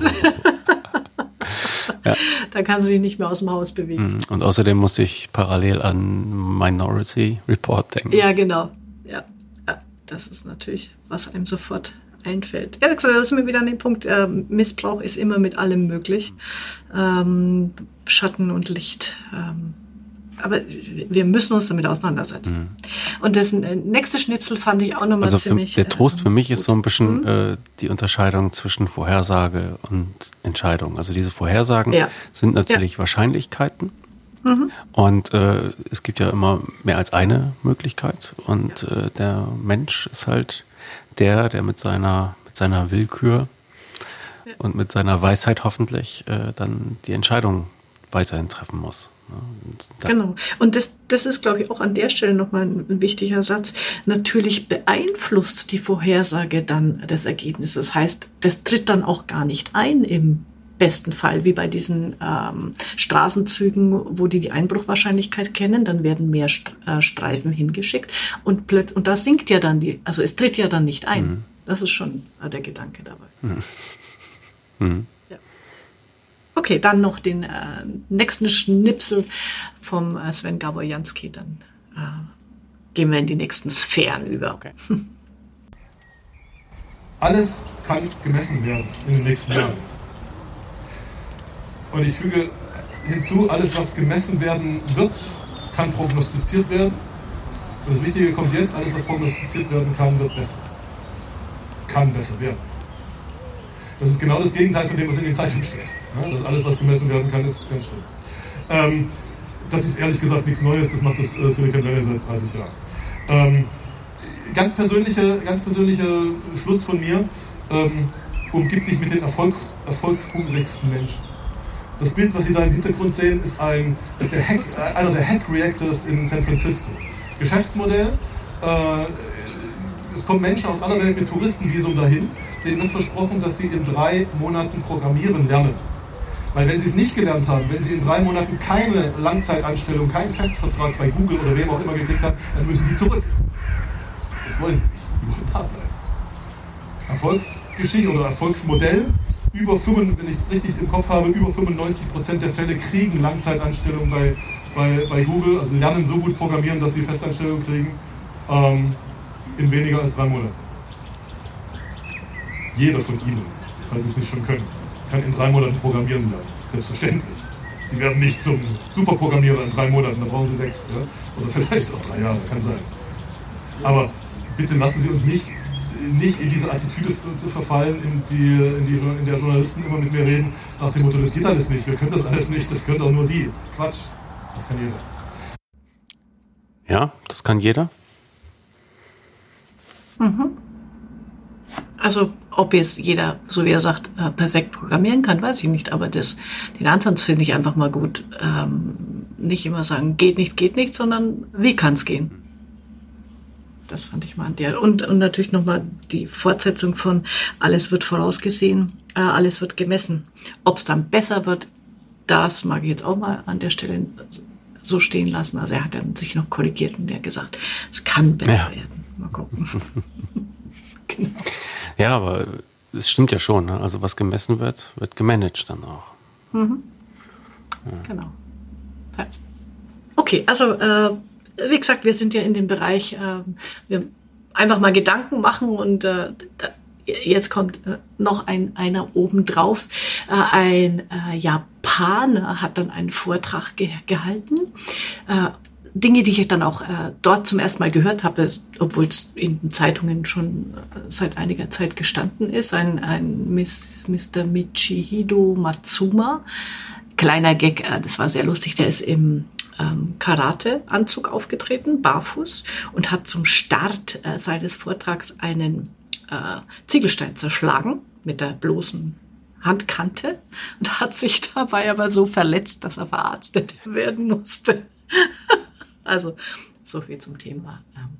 ja. Da kannst du dich nicht mehr aus dem Haus bewegen. Mm, und außerdem musste ich parallel an Minority Report denken. Ja, genau. Das ist natürlich, was einem sofort einfällt. Ja, da sind wir wieder an dem Punkt, äh, Missbrauch ist immer mit allem möglich. Ähm, Schatten und Licht. Ähm, aber wir müssen uns damit auseinandersetzen. Mhm. Und das äh, nächste Schnipsel fand ich auch nochmal also ziemlich. Der Trost für mich gut. ist so ein bisschen mhm. äh, die Unterscheidung zwischen Vorhersage und Entscheidung. Also diese Vorhersagen ja. sind natürlich ja. Wahrscheinlichkeiten. Mhm. Und äh, es gibt ja immer mehr als eine Möglichkeit. Und ja. äh, der Mensch ist halt der, der mit seiner, mit seiner Willkür und mit seiner Weisheit hoffentlich äh, dann die Entscheidung weiterhin treffen muss. Und genau. Und das, das ist, glaube ich, auch an der Stelle nochmal ein, ein wichtiger Satz. Natürlich beeinflusst die Vorhersage dann das Ergebnis. Das heißt, das tritt dann auch gar nicht ein im besten Fall, wie bei diesen ähm, Straßenzügen, wo die die Einbruchwahrscheinlichkeit kennen, dann werden mehr St äh, Streifen hingeschickt und plötzlich, und da sinkt ja dann die, also es tritt ja dann nicht ein. Mhm. Das ist schon äh, der Gedanke dabei. Mhm. Mhm. Okay, dann noch den äh, nächsten Schnipsel vom äh, Sven Gabor Jansky. Dann äh, gehen wir in die nächsten Sphären über. Okay. Alles kann gemessen werden in den nächsten Jahren. Und ich füge hinzu, alles, was gemessen werden wird, kann prognostiziert werden. Und das Wichtige kommt jetzt, alles, was prognostiziert werden kann, wird besser. Kann besser werden. Das ist genau das Gegenteil von dem, was in den Zeichen steht. Dass alles, was gemessen werden kann, ist ganz schlimm. Ähm, das ist ehrlich gesagt nichts Neues, das macht das äh, Silicon Valley seit 30 Jahren. Ähm, ganz, persönliche, ganz persönlicher Schluss von mir, ähm, umgib dich mit den Erfolg, erfolgshungrigsten Menschen. Das Bild, was Sie da im Hintergrund sehen, ist, ein, ist der Hack, äh, einer der Hack-Reactors in San Francisco. Geschäftsmodell, äh, es kommen Menschen aus aller Welt mit Touristenvisum dahin, denen ist versprochen, dass sie in drei Monaten programmieren lernen. Weil wenn sie es nicht gelernt haben, wenn sie in drei Monaten keine Langzeitanstellung, keinen Festvertrag bei Google oder wem auch immer gekriegt haben, dann müssen die zurück. Das wollen die nicht. Die wollen da bleiben. Erfolgsgeschichte oder Erfolgsmodell, über 5, wenn ich es richtig im Kopf habe, über 95 Prozent der Fälle kriegen Langzeitanstellungen bei, bei, bei Google, also lernen so gut programmieren, dass sie Festanstellungen kriegen, ähm, in weniger als drei Monaten. Jeder von Ihnen, falls Sie es nicht schon können, kann in drei Monaten programmieren lernen. Selbstverständlich. Sie werden nicht zum Superprogrammierer in drei Monaten, da brauchen Sie sechs. Ja? Oder vielleicht auch drei Jahre, kann sein. Aber bitte lassen Sie uns nicht, nicht in diese Attitüde verfallen, in, die, in, die, in der Journalisten immer mit mir reden, nach dem Motto, das geht alles nicht, wir können das alles nicht, das können auch nur die. Quatsch, das kann jeder. Ja, das kann jeder. Mhm. Also ob jetzt jeder, so wie er sagt, äh, perfekt programmieren kann, weiß ich nicht. Aber das, den Ansatz finde ich einfach mal gut. Ähm, nicht immer sagen, geht nicht, geht nicht, sondern wie kann es gehen? Das fand ich mal an der. Und, und natürlich nochmal die Fortsetzung von alles wird vorausgesehen, äh, alles wird gemessen. Ob es dann besser wird, das mag ich jetzt auch mal an der Stelle so stehen lassen. Also er hat dann sich noch korrigiert und der gesagt, es kann besser ja. werden. Mal gucken. genau. Ja, aber es stimmt ja schon. Ne? Also was gemessen wird, wird gemanagt dann auch. Mhm. Ja. Genau. Okay, also äh, wie gesagt, wir sind ja in dem Bereich, äh, wir einfach mal Gedanken machen und äh, jetzt kommt äh, noch ein einer obendrauf. Äh, ein Japaner hat dann einen Vortrag ge gehalten Dinge, die ich dann auch äh, dort zum ersten Mal gehört habe, obwohl es in den Zeitungen schon äh, seit einiger Zeit gestanden ist, ein, ein Miss, Mr. Michihiro Matsuma. Kleiner Gag, äh, das war sehr lustig, der ist im ähm, Karate-Anzug aufgetreten, barfuß, und hat zum Start äh, seines Vortrags einen äh, Ziegelstein zerschlagen mit der bloßen Handkante und hat sich dabei aber so verletzt, dass er verarztet werden musste. Also so viel zum Thema. Ähm,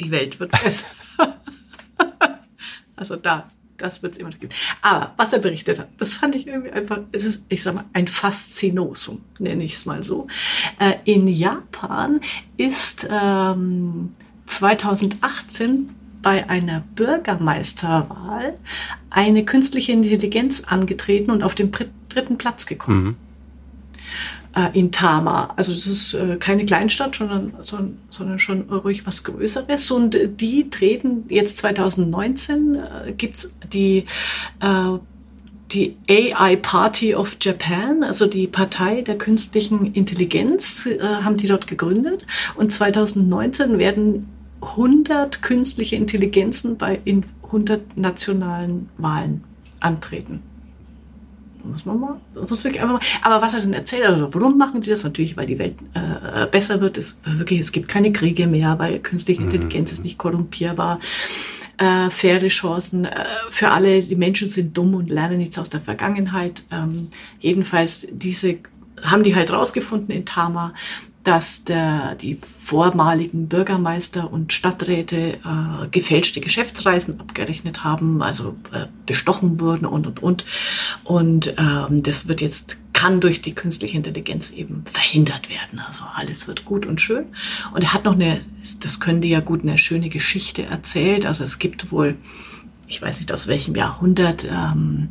die Welt wird besser. also da, das wird es immer noch geben. Aber was er berichtet hat, das fand ich irgendwie einfach, es ist, ich sag mal, ein Faszinosum, nenne ich es mal so. Äh, in Japan ist ähm, 2018 bei einer Bürgermeisterwahl eine künstliche Intelligenz angetreten und auf den dritten Platz gekommen. Mhm. Äh, in Tama. Also das ist äh, keine Kleinstadt, sondern, sondern, sondern schon ruhig was Größeres. Und die treten jetzt 2019 äh, gibt's die äh, die AI Party of Japan, also die Partei der künstlichen Intelligenz, äh, haben die dort gegründet. Und 2019 werden 100 künstliche Intelligenzen bei in 100 nationalen Wahlen antreten. Muss man mal, muss wirklich einfach mal. Aber was er denn erzählt, also warum machen die das? Natürlich, weil die Welt äh, besser wird. Es, wirklich, es gibt keine Kriege mehr, weil künstliche mhm. Intelligenz ist nicht korrumpierbar äh, faire Chancen äh, für alle. Die Menschen sind dumm und lernen nichts aus der Vergangenheit. Ähm, jedenfalls diese haben die halt rausgefunden in Tama, dass der, die vormaligen Bürgermeister und Stadträte äh, gefälschte Geschäftsreisen abgerechnet haben, also äh, bestochen wurden und und und. Und ähm, das wird jetzt kann durch die künstliche Intelligenz eben verhindert werden. Also alles wird gut und schön. Und er hat noch eine, das können die ja gut, eine schöne Geschichte erzählt. Also es gibt wohl, ich weiß nicht aus welchem Jahrhundert, ähm,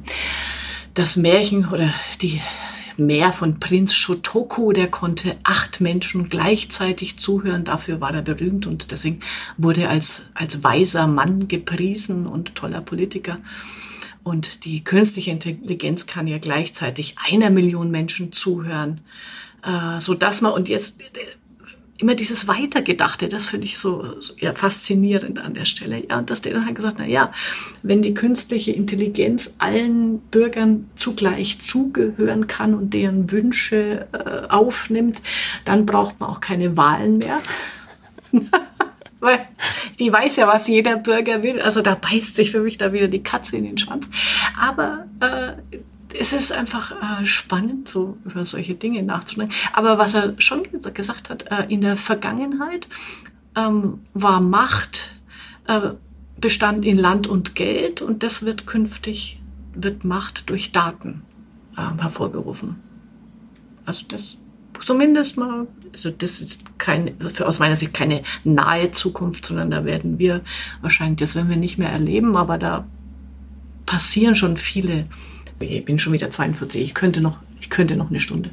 das Märchen oder die Meer von Prinz Shotoku, der konnte acht Menschen gleichzeitig zuhören. Dafür war er berühmt und deswegen wurde er als, als weiser Mann gepriesen und toller Politiker. Und die künstliche Intelligenz kann ja gleichzeitig einer Million Menschen zuhören, äh, so dass man und jetzt immer dieses Weitergedachte, das finde ich so, so ja, faszinierend an der Stelle. Ja, und dass der dann halt gesagt, na ja, wenn die künstliche Intelligenz allen Bürgern zugleich zugehören kann und deren Wünsche äh, aufnimmt, dann braucht man auch keine Wahlen mehr. Weil die weiß ja, was jeder Bürger will. Also da beißt sich für mich da wieder die Katze in den Schwanz. Aber äh, es ist einfach äh, spannend, so über solche Dinge nachzudenken. Aber was er schon gesagt hat, äh, in der Vergangenheit ähm, war Macht äh, bestand in Land und Geld und das wird künftig, wird Macht durch Daten äh, hervorgerufen. Also das zumindest mal, also das ist kein, für, aus meiner Sicht keine nahe Zukunft, sondern da werden wir wahrscheinlich, das werden wir nicht mehr erleben, aber da passieren schon viele. Ich bin schon wieder 42, ich könnte noch, ich könnte noch eine Stunde.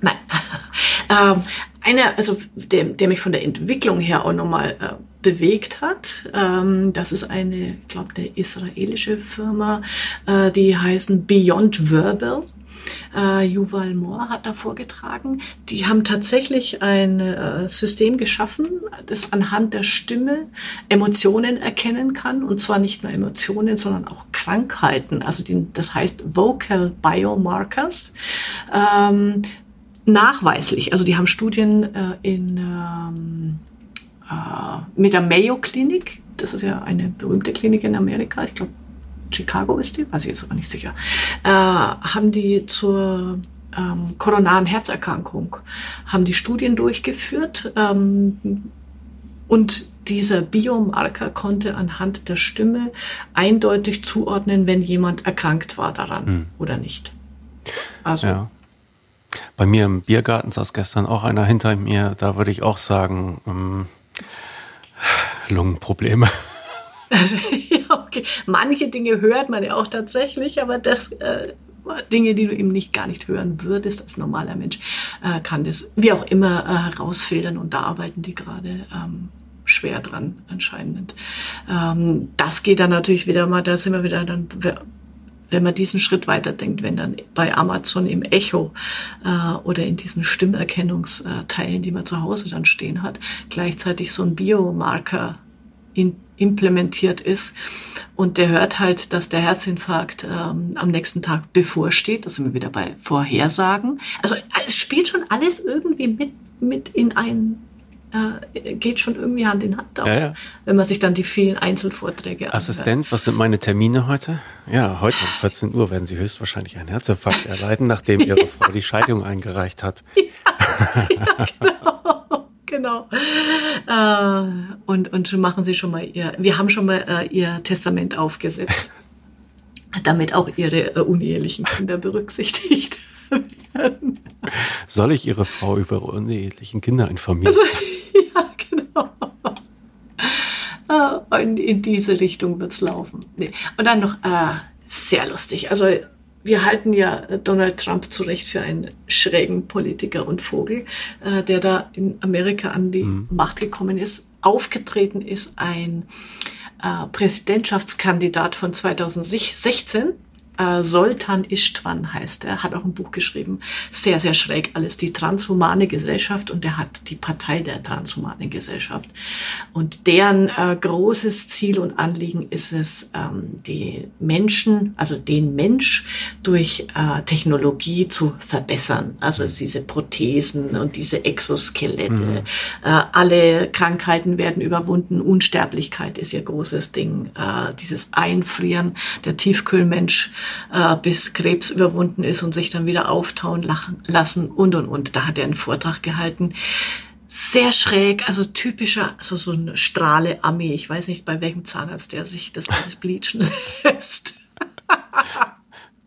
Nein. ähm, einer, also der, der mich von der Entwicklung her auch nochmal äh, bewegt hat, ähm, das ist eine, ich glaube, eine israelische Firma, äh, die heißen Beyond Verbal äh, Yuval Moore hat da vorgetragen. Die haben tatsächlich ein äh, System geschaffen, das anhand der Stimme Emotionen erkennen kann. Und zwar nicht nur Emotionen, sondern auch Krankheiten. Also die, das heißt Vocal Biomarkers. Ähm, nachweislich, also die haben Studien äh, in, ähm, äh, mit der Mayo Klinik, das ist ja eine berühmte Klinik in Amerika, ich glaube Chicago ist die, weiß ich jetzt aber nicht sicher, äh, haben die zur ähm, koronaren Herzerkrankung, haben die Studien durchgeführt ähm, und dieser Biomarker konnte anhand der Stimme eindeutig zuordnen, wenn jemand erkrankt war daran hm. oder nicht. Also. Ja. Bei mir im Biergarten saß gestern auch einer hinter mir, da würde ich auch sagen, ähm, Lungenprobleme. Also, ja. Manche Dinge hört man ja auch tatsächlich, aber das äh, Dinge, die du eben nicht gar nicht hören würdest als normaler Mensch, äh, kann das wie auch immer äh, herausfiltern und da arbeiten die gerade ähm, schwer dran anscheinend. Ähm, das geht dann natürlich wieder mal, da sind wir wieder dann wenn man diesen Schritt weiterdenkt, wenn dann bei Amazon im Echo äh, oder in diesen Stimmerkennungsteilen, die man zu Hause dann stehen hat, gleichzeitig so ein Biomarker in, implementiert ist. Und der hört halt, dass der Herzinfarkt ähm, am nächsten Tag bevorsteht. Das sind wir wieder bei Vorhersagen. Also es spielt schon alles irgendwie mit, mit in ein, äh, geht schon irgendwie Hand in Hand, auch, ja, ja. wenn man sich dann die vielen Einzelvorträge Assistent, anhört. was sind meine Termine heute? Ja, heute um 14 Uhr werden Sie höchstwahrscheinlich einen Herzinfarkt erleiden, nachdem Ihre Frau die Scheidung eingereicht hat. Ja, ja genau genau. Äh, und, und machen sie schon mal ihr, wir haben schon mal äh, ihr Testament aufgesetzt, damit auch ihre äh, unehelichen Kinder berücksichtigt werden. Soll ich Ihre Frau über unehelichen Kinder informieren? Also, ja, genau. Äh, in, in diese Richtung wird es laufen. Nee. Und dann noch äh, sehr lustig. Also wir halten ja Donald Trump zu Recht für einen schrägen Politiker und Vogel, äh, der da in Amerika an die mhm. Macht gekommen ist. Aufgetreten ist ein äh, Präsidentschaftskandidat von 2016, äh, Soltan Istvan heißt er, hat auch ein Buch geschrieben. Sehr, sehr schräg alles. Die transhumane Gesellschaft und er hat die Partei der transhumanen Gesellschaft. Und deren äh, großes Ziel und Anliegen ist es, ähm, die Menschen, also den Mensch durch äh, Technologie zu verbessern. Also diese Prothesen und diese Exoskelette. Mhm. Äh, alle Krankheiten werden überwunden. Unsterblichkeit ist ihr großes Ding. Äh, dieses Einfrieren, der Tiefkühlmensch äh, bis Krebs überwunden ist und sich dann wieder auftauen lachen, lassen und und und. Da hat er einen Vortrag gehalten. Sehr schräg, also typischer, also so ein Strahle-Ami. Ich weiß nicht, bei welchem Zahnarzt der sich das alles bleachen lässt.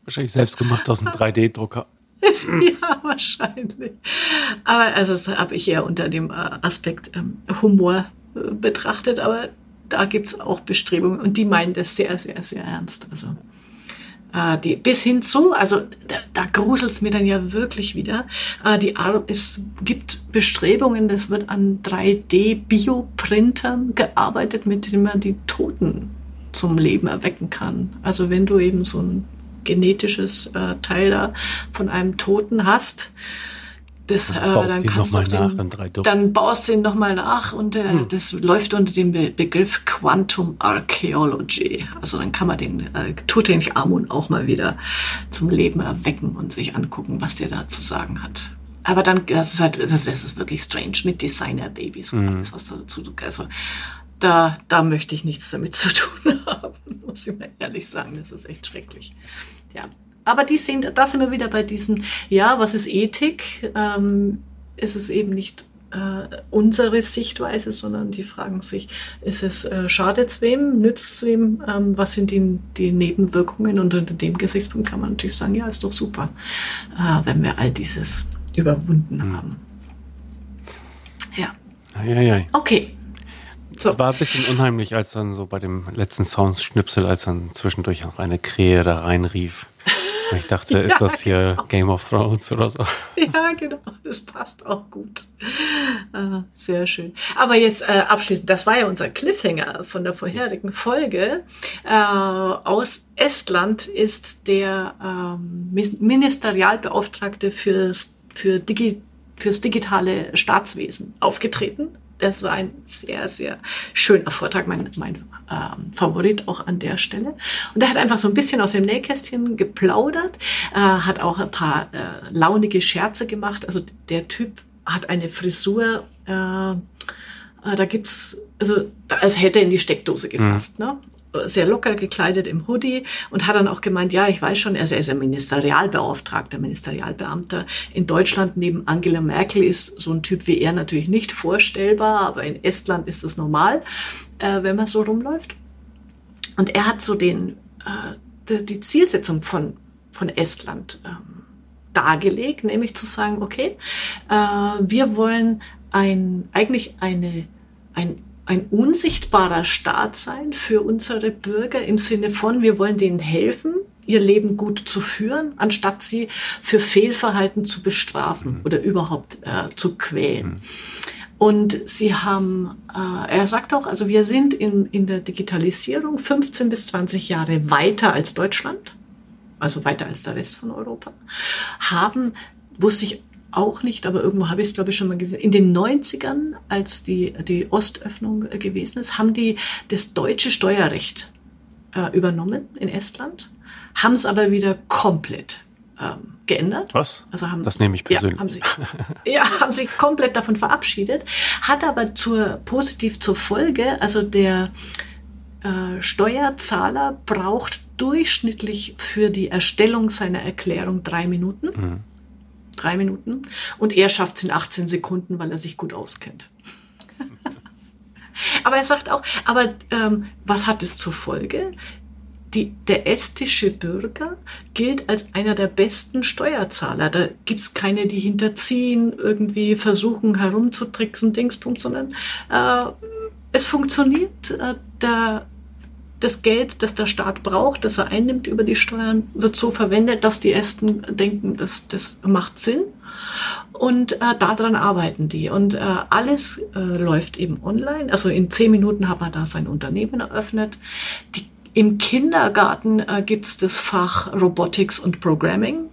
Wahrscheinlich selbst gemacht aus einem 3D-Drucker. ja, wahrscheinlich. Aber also das habe ich eher unter dem äh, Aspekt ähm, Humor äh, betrachtet, aber da gibt es auch Bestrebungen und die meinen das sehr, sehr, sehr ernst. Also äh, die, bis hin zu, also da, da gruselt's mir dann ja wirklich wieder, äh, die Ar es gibt Bestrebungen, das wird an 3D-Bioprintern gearbeitet, mit denen man die Toten zum Leben erwecken kann. Also wenn du eben so ein genetisches äh, Teil da von einem Toten hast, das, äh, dann kannst du den, dann baust du ihn nochmal nach und äh, hm. das läuft unter dem Be Begriff Quantum Archaeology. Also dann kann man den äh, Tutanchamun auch mal wieder zum Leben erwecken und sich angucken, was der da zu sagen hat. Aber dann, das ist halt, das, das ist wirklich strange mit Designer-Babys und hm. alles, was dazu, also da, da möchte ich nichts damit zu tun haben, muss ich mal ehrlich sagen. Das ist echt schrecklich. Ja, aber die sind, da sind wir wieder bei diesem, ja, was ist Ethik? Ähm, ist es eben nicht äh, unsere Sichtweise, sondern die fragen sich, ist es äh, schadet wem, nützt es wem, ähm, was sind die, die Nebenwirkungen? Und unter dem Gesichtspunkt kann man natürlich sagen, ja, ist doch super, äh, wenn wir all dieses überwunden mhm. haben. Ja. Eieiei. Okay. So. Es war ein bisschen unheimlich, als dann so bei dem letzten Soundschnipsel, als dann zwischendurch auch eine Krähe da reinrief. Ich dachte, ja, ist das hier genau. Game of Thrones oder so? Ja, genau. Das passt auch gut. Ah, sehr schön. Aber jetzt äh, abschließend, das war ja unser Cliffhanger von der vorherigen Folge. Äh, aus Estland ist der ähm, Ministerialbeauftragte fürs, für Digi fürs digitale Staatswesen aufgetreten das war ein sehr, sehr schöner Vortrag, mein, mein ähm, Favorit auch an der Stelle. Und er hat einfach so ein bisschen aus dem Nähkästchen geplaudert, äh, hat auch ein paar äh, launige Scherze gemacht. Also der Typ hat eine Frisur, äh, äh da gibt's, also als hätte er in die Steckdose gefasst. Mhm. Ne? Sehr locker gekleidet im Hoodie und hat dann auch gemeint, ja, ich weiß schon, er ist ein Ministerialbeauftragter, Ministerialbeamter. In Deutschland neben Angela Merkel ist so ein Typ wie er natürlich nicht vorstellbar, aber in Estland ist das normal, äh, wenn man so rumläuft. Und er hat so den, äh, die Zielsetzung von, von Estland ähm, dargelegt, nämlich zu sagen, okay, äh, wir wollen ein, eigentlich eine, ein ein unsichtbarer Staat sein für unsere Bürger im Sinne von, wir wollen denen helfen, ihr Leben gut zu führen, anstatt sie für Fehlverhalten zu bestrafen mhm. oder überhaupt äh, zu quälen. Mhm. Und sie haben, äh, er sagt auch, also wir sind in, in der Digitalisierung 15 bis 20 Jahre weiter als Deutschland, also weiter als der Rest von Europa, haben, wo sich auch nicht, aber irgendwo habe ich es, glaube ich, schon mal gesehen. In den 90ern, als die, die Ostöffnung äh, gewesen ist, haben die das deutsche Steuerrecht äh, übernommen in Estland, haben es aber wieder komplett ähm, geändert. Was? Also haben, das nehme ich persönlich. Ja, haben sich, ja, haben sich komplett davon verabschiedet, hat aber zur, positiv zur Folge, also der äh, Steuerzahler braucht durchschnittlich für die Erstellung seiner Erklärung drei Minuten. Mhm drei Minuten und er schafft es in 18 Sekunden, weil er sich gut auskennt. aber er sagt auch, aber ähm, was hat es zur Folge? Die, der estische Bürger gilt als einer der besten Steuerzahler. Da gibt es keine, die hinterziehen, irgendwie versuchen herumzutricksen, Dingspunkt, sondern äh, es funktioniert. Äh, der das Geld, das der Staat braucht, das er einnimmt über die Steuern, wird so verwendet, dass die Esten denken, das, das macht Sinn. Und äh, daran arbeiten die. Und äh, alles äh, läuft eben online. Also in zehn Minuten hat man da sein Unternehmen eröffnet. Die, Im Kindergarten äh, gibt es das Fach Robotics und Programming.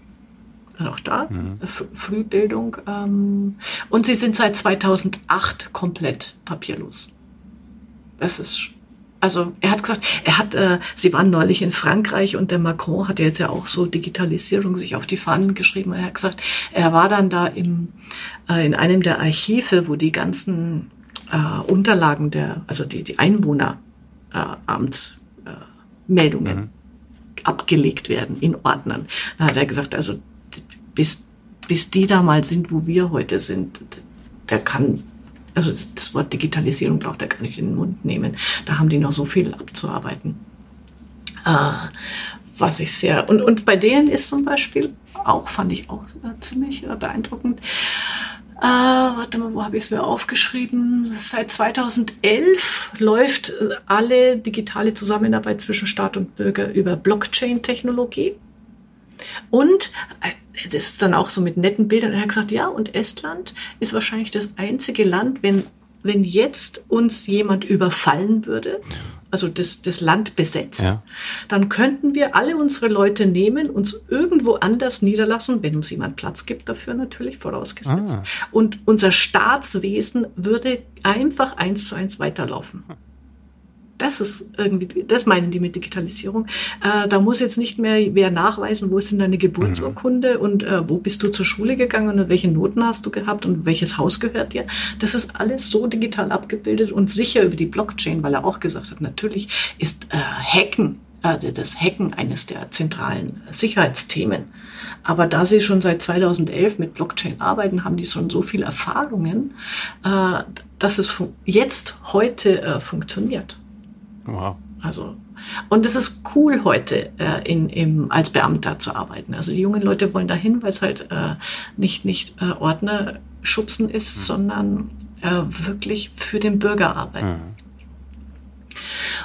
Auch da, mhm. Frühbildung. Ähm, und sie sind seit 2008 komplett papierlos. Das ist also er hat gesagt, er hat, äh, sie waren neulich in Frankreich und der Macron hat jetzt ja auch so Digitalisierung sich auf die Fahnen geschrieben. Und er hat gesagt, er war dann da im, äh, in einem der Archive, wo die ganzen äh, Unterlagen der, also die, die Einwohneramtsmeldungen mhm. abgelegt werden in Ordnern. Da hat er gesagt, also bis, bis die da mal sind, wo wir heute sind, der kann also das, Wort Digitalisierung braucht er gar nicht in den Mund nehmen. Da haben die noch so viel abzuarbeiten. Äh, was ich sehr, und, und bei denen ist zum Beispiel auch, fand ich auch äh, ziemlich äh, beeindruckend, äh, warte mal, wo habe ich es mir aufgeschrieben? Seit 2011 läuft äh, alle digitale Zusammenarbeit zwischen Staat und Bürger über Blockchain-Technologie. Und äh, das ist dann auch so mit netten Bildern. er hat gesagt, ja, und Estland ist wahrscheinlich das einzige Land, wenn, wenn jetzt uns jemand überfallen würde, also das, das Land besetzt, ja. dann könnten wir alle unsere Leute nehmen, uns irgendwo anders niederlassen, wenn uns jemand Platz gibt dafür natürlich, vorausgesetzt. Ah. Und unser Staatswesen würde einfach eins zu eins weiterlaufen. Das ist irgendwie, das meinen die mit Digitalisierung. Äh, da muss jetzt nicht mehr wer nachweisen, wo ist denn deine Geburtsurkunde mhm. und äh, wo bist du zur Schule gegangen und welche Noten hast du gehabt und welches Haus gehört dir. Das ist alles so digital abgebildet und sicher über die Blockchain, weil er auch gesagt hat, natürlich ist äh, Hacken äh, das Hacken eines der zentralen Sicherheitsthemen. Aber da sie schon seit 2011 mit Blockchain arbeiten, haben die schon so viele Erfahrungen, äh, dass es jetzt heute äh, funktioniert. Wow. Also, und es ist cool heute äh, in, im, als Beamter zu arbeiten. Also die jungen Leute wollen dahin, weil es halt äh, nicht, nicht äh, Ordner schubsen ist, mhm. sondern äh, wirklich für den Bürger arbeiten. Mhm.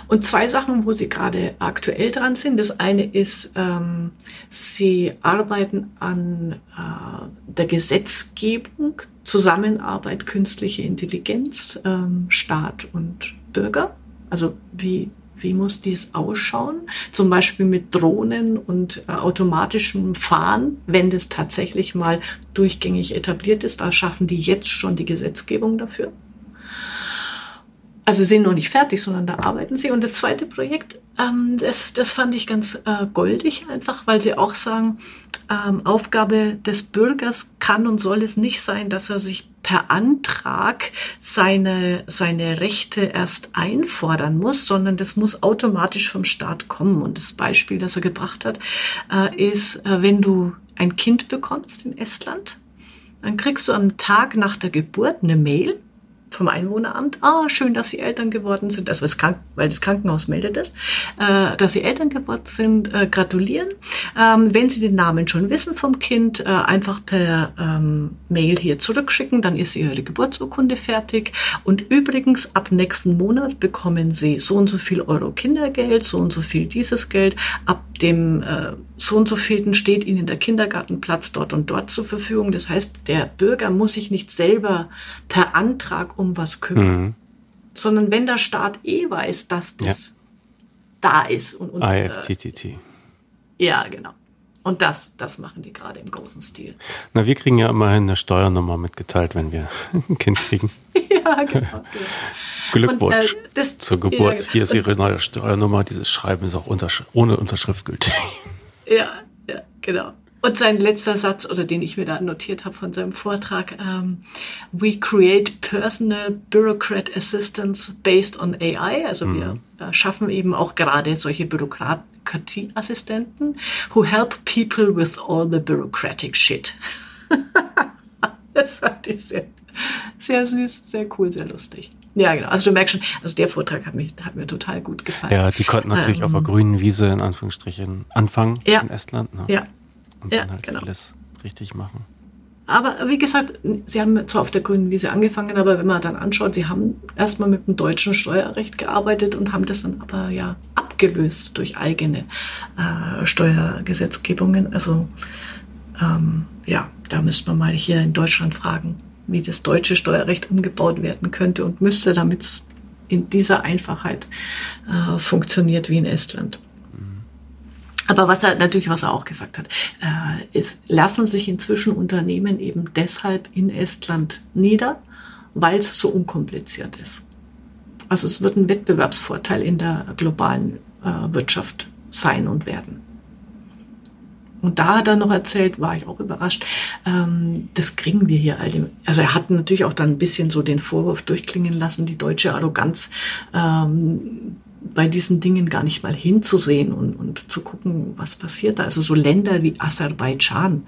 Und zwei Sachen, wo sie gerade aktuell dran sind. Das eine ist, ähm, sie arbeiten an äh, der Gesetzgebung, Zusammenarbeit, künstliche Intelligenz, ähm, Staat und Bürger. Also wie, wie muss dies ausschauen? Zum Beispiel mit Drohnen und äh, automatischem Fahren, wenn das tatsächlich mal durchgängig etabliert ist. Da schaffen die jetzt schon die Gesetzgebung dafür. Also sie sind noch nicht fertig, sondern da arbeiten sie. Und das zweite Projekt, ähm, das, das fand ich ganz äh, goldig einfach, weil sie auch sagen, ähm, Aufgabe des Bürgers kann und soll es nicht sein, dass er sich per Antrag seine, seine Rechte erst einfordern muss, sondern das muss automatisch vom Staat kommen. Und das Beispiel, das er gebracht hat, äh, ist, äh, wenn du ein Kind bekommst in Estland, dann kriegst du am Tag nach der Geburt eine Mail vom Einwohneramt, ah, schön, dass Sie Eltern geworden sind, also das Krank weil das Krankenhaus meldet es, äh, dass Sie Eltern geworden sind, äh, gratulieren. Ähm, wenn Sie den Namen schon wissen vom Kind, äh, einfach per ähm, Mail hier zurückschicken, dann ist Ihre Geburtsurkunde fertig. Und übrigens, ab nächsten Monat bekommen Sie so und so viel Euro Kindergeld, so und so viel dieses Geld. Ab dem äh, so und so vielten steht Ihnen der Kindergartenplatz dort und dort zur Verfügung. Das heißt, der Bürger muss sich nicht selber per Antrag um was kümmern, mhm. sondern wenn der Staat eh weiß, dass das ja. da ist. Und, und, IFTTT. Äh, ja, genau. Und das, das machen die gerade im großen Stil. Na, wir kriegen ja immerhin eine Steuernummer mitgeteilt, wenn wir ein Kind kriegen. ja, genau. Glückwunsch und, äh, das, zur Geburt. Ja, genau. Hier ist Ihre neue Steuernummer. Dieses Schreiben ist auch untersch ohne Unterschrift gültig. Ja, ja, genau. Und sein letzter Satz, oder den ich mir da notiert habe von seinem Vortrag, ähm, We create personal bureaucrat assistance based on AI. Also mhm. wir äh, schaffen eben auch gerade solche Bürokratieassistenten who help people with all the bureaucratic shit. das fand ich sehr, sehr süß, sehr cool, sehr lustig. Ja, genau. Also du merkst schon, also der Vortrag hat, mich, hat mir total gut gefallen. Ja, die konnten natürlich ähm, auf der grünen Wiese in Anführungsstrichen anfangen ja, in Estland. Ne? Ja. Und ja, dann halt genau. alles richtig machen. Aber wie gesagt, sie haben zwar auf der grünen Wiese angefangen, aber wenn man dann anschaut, sie haben erstmal mit dem deutschen Steuerrecht gearbeitet und haben das dann aber ja abgelöst durch eigene äh, Steuergesetzgebungen. Also ähm, ja, da müsste man mal hier in Deutschland fragen, wie das deutsche Steuerrecht umgebaut werden könnte und müsste, damit es in dieser Einfachheit äh, funktioniert wie in Estland. Aber was er natürlich, was er auch gesagt hat, äh, ist, lassen sich inzwischen Unternehmen eben deshalb in Estland nieder, weil es so unkompliziert ist. Also es wird ein Wettbewerbsvorteil in der globalen äh, Wirtschaft sein und werden. Und da hat er noch erzählt, war ich auch überrascht, ähm, das kriegen wir hier all dem. Also er hat natürlich auch dann ein bisschen so den Vorwurf durchklingen lassen, die deutsche Arroganz ähm, bei diesen Dingen gar nicht mal hinzusehen und, und zu gucken, was passiert da. Also so Länder wie Aserbaidschan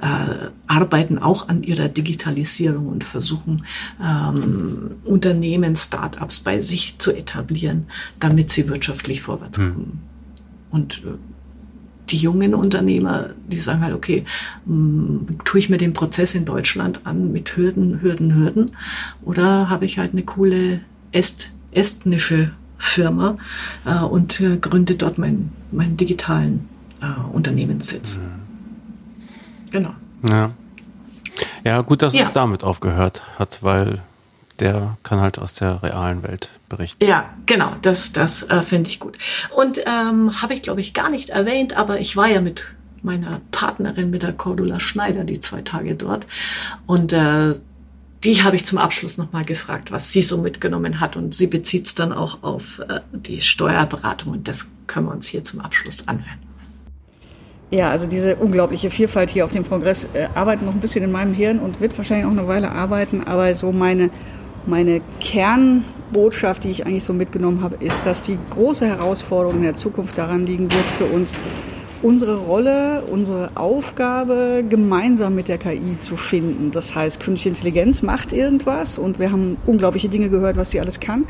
äh, arbeiten auch an ihrer Digitalisierung und versuchen ähm, Unternehmen, Start-ups bei sich zu etablieren, damit sie wirtschaftlich vorwärts hm. kommen. Mhm. Und äh, die jungen Unternehmer, die sagen halt, okay, mh, hm, tue ich mir den Prozess in Deutschland an mit Hürden, Hürden, Hürden oder habe ich halt eine coole est, estnische Firma äh, und äh, gründe dort meinen mein digitalen äh, Unternehmenssitz. Mhm. Genau. Ja. Ja, gut, dass ja. es damit aufgehört hat, weil der kann halt aus der realen Welt berichten. Ja, genau, das, das äh, finde ich gut. Und ähm, habe ich, glaube ich, gar nicht erwähnt, aber ich war ja mit meiner Partnerin, mit der Cordula Schneider, die zwei Tage dort. Und äh, die habe ich zum Abschluss nochmal gefragt, was sie so mitgenommen hat. Und sie bezieht es dann auch auf äh, die Steuerberatung. Und das können wir uns hier zum Abschluss anhören. Ja, also diese unglaubliche Vielfalt hier auf dem Kongress äh, arbeitet noch ein bisschen in meinem Hirn und wird wahrscheinlich auch eine Weile arbeiten. Aber so meine, meine Kernbotschaft, die ich eigentlich so mitgenommen habe, ist, dass die große Herausforderung in der Zukunft daran liegen wird für uns, unsere Rolle, unsere Aufgabe gemeinsam mit der KI zu finden. Das heißt, künstliche Intelligenz macht irgendwas und wir haben unglaubliche Dinge gehört, was sie alles kann.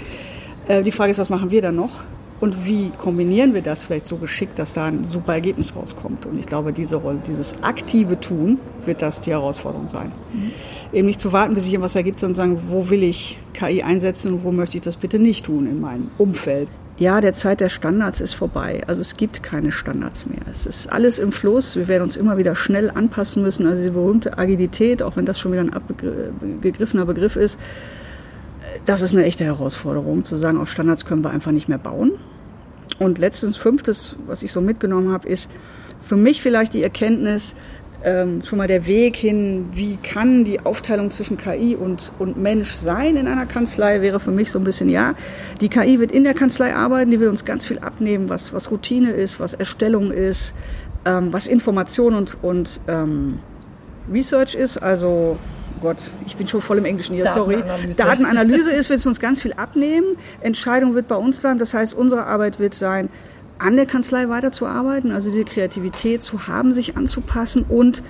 Äh, die Frage ist, was machen wir dann noch? Und wie kombinieren wir das vielleicht so geschickt, dass da ein super Ergebnis rauskommt? Und ich glaube, diese Rolle, dieses aktive Tun, wird das die Herausforderung sein. Mhm. Eben nicht zu warten, bis sich irgendwas ergibt, sondern sagen, wo will ich KI einsetzen und wo möchte ich das bitte nicht tun in meinem Umfeld ja, der Zeit der Standards ist vorbei. Also es gibt keine Standards mehr. Es ist alles im Fluss. Wir werden uns immer wieder schnell anpassen müssen. Also die berühmte Agilität, auch wenn das schon wieder ein abgegriffener Begriff ist, das ist eine echte Herausforderung, zu sagen, auf Standards können wir einfach nicht mehr bauen. Und letztens fünftes, was ich so mitgenommen habe, ist für mich vielleicht die Erkenntnis, ähm, schon mal der Weg hin, wie kann die Aufteilung zwischen KI und, und Mensch sein in einer Kanzlei, wäre für mich so ein bisschen ja. Die KI wird in der Kanzlei arbeiten, die wird uns ganz viel abnehmen, was, was Routine ist, was Erstellung ist, ähm, was Information und, und ähm, Research ist. Also Gott, ich bin schon voll im Englischen hier, sorry. Datenanalyse ist, wird es uns ganz viel abnehmen. Entscheidung wird bei uns bleiben. Das heißt, unsere Arbeit wird sein, an der Kanzlei weiterzuarbeiten, also diese Kreativität zu haben, sich anzupassen und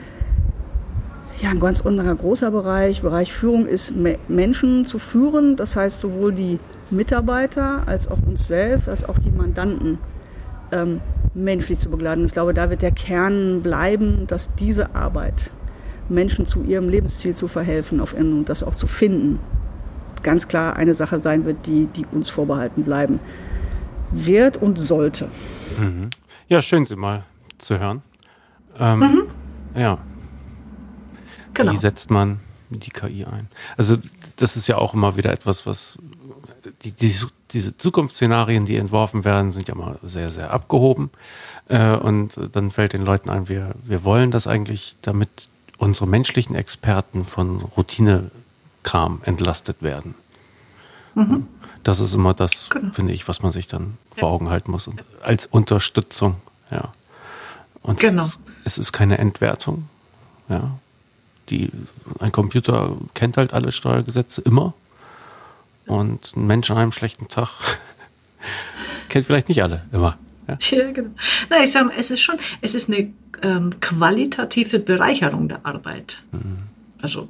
ja, ein ganz anderer großer Bereich, Bereich Führung ist Menschen zu führen, das heißt sowohl die Mitarbeiter als auch uns selbst, als auch die Mandanten ähm, menschlich zu begleiten. Ich glaube, da wird der Kern bleiben, dass diese Arbeit Menschen zu ihrem Lebensziel zu verhelfen auf und das auch zu finden, ganz klar eine Sache sein wird, die, die uns vorbehalten bleiben wird und sollte. Mhm. Ja, schön, Sie mal zu hören. Ähm, mhm. Ja. Genau. Wie setzt man die KI ein? Also das ist ja auch immer wieder etwas, was die, die, diese Zukunftsszenarien, die entworfen werden, sind ja immer sehr, sehr abgehoben. Äh, und dann fällt den Leuten ein, wir, wir wollen das eigentlich, damit unsere menschlichen Experten von Routinekram entlastet werden. Mhm. Das ist immer das, genau. finde ich, was man sich dann vor Augen halten muss. Und als Unterstützung, ja. Und genau. es, es ist keine Entwertung, ja. Die, ein Computer kennt halt alle Steuergesetze immer. Und ein Mensch an einem schlechten Tag kennt vielleicht nicht alle immer. Ja, ja genau. Na, ich sage mal, es ist schon, es ist eine ähm, qualitative Bereicherung der Arbeit. Mhm. Also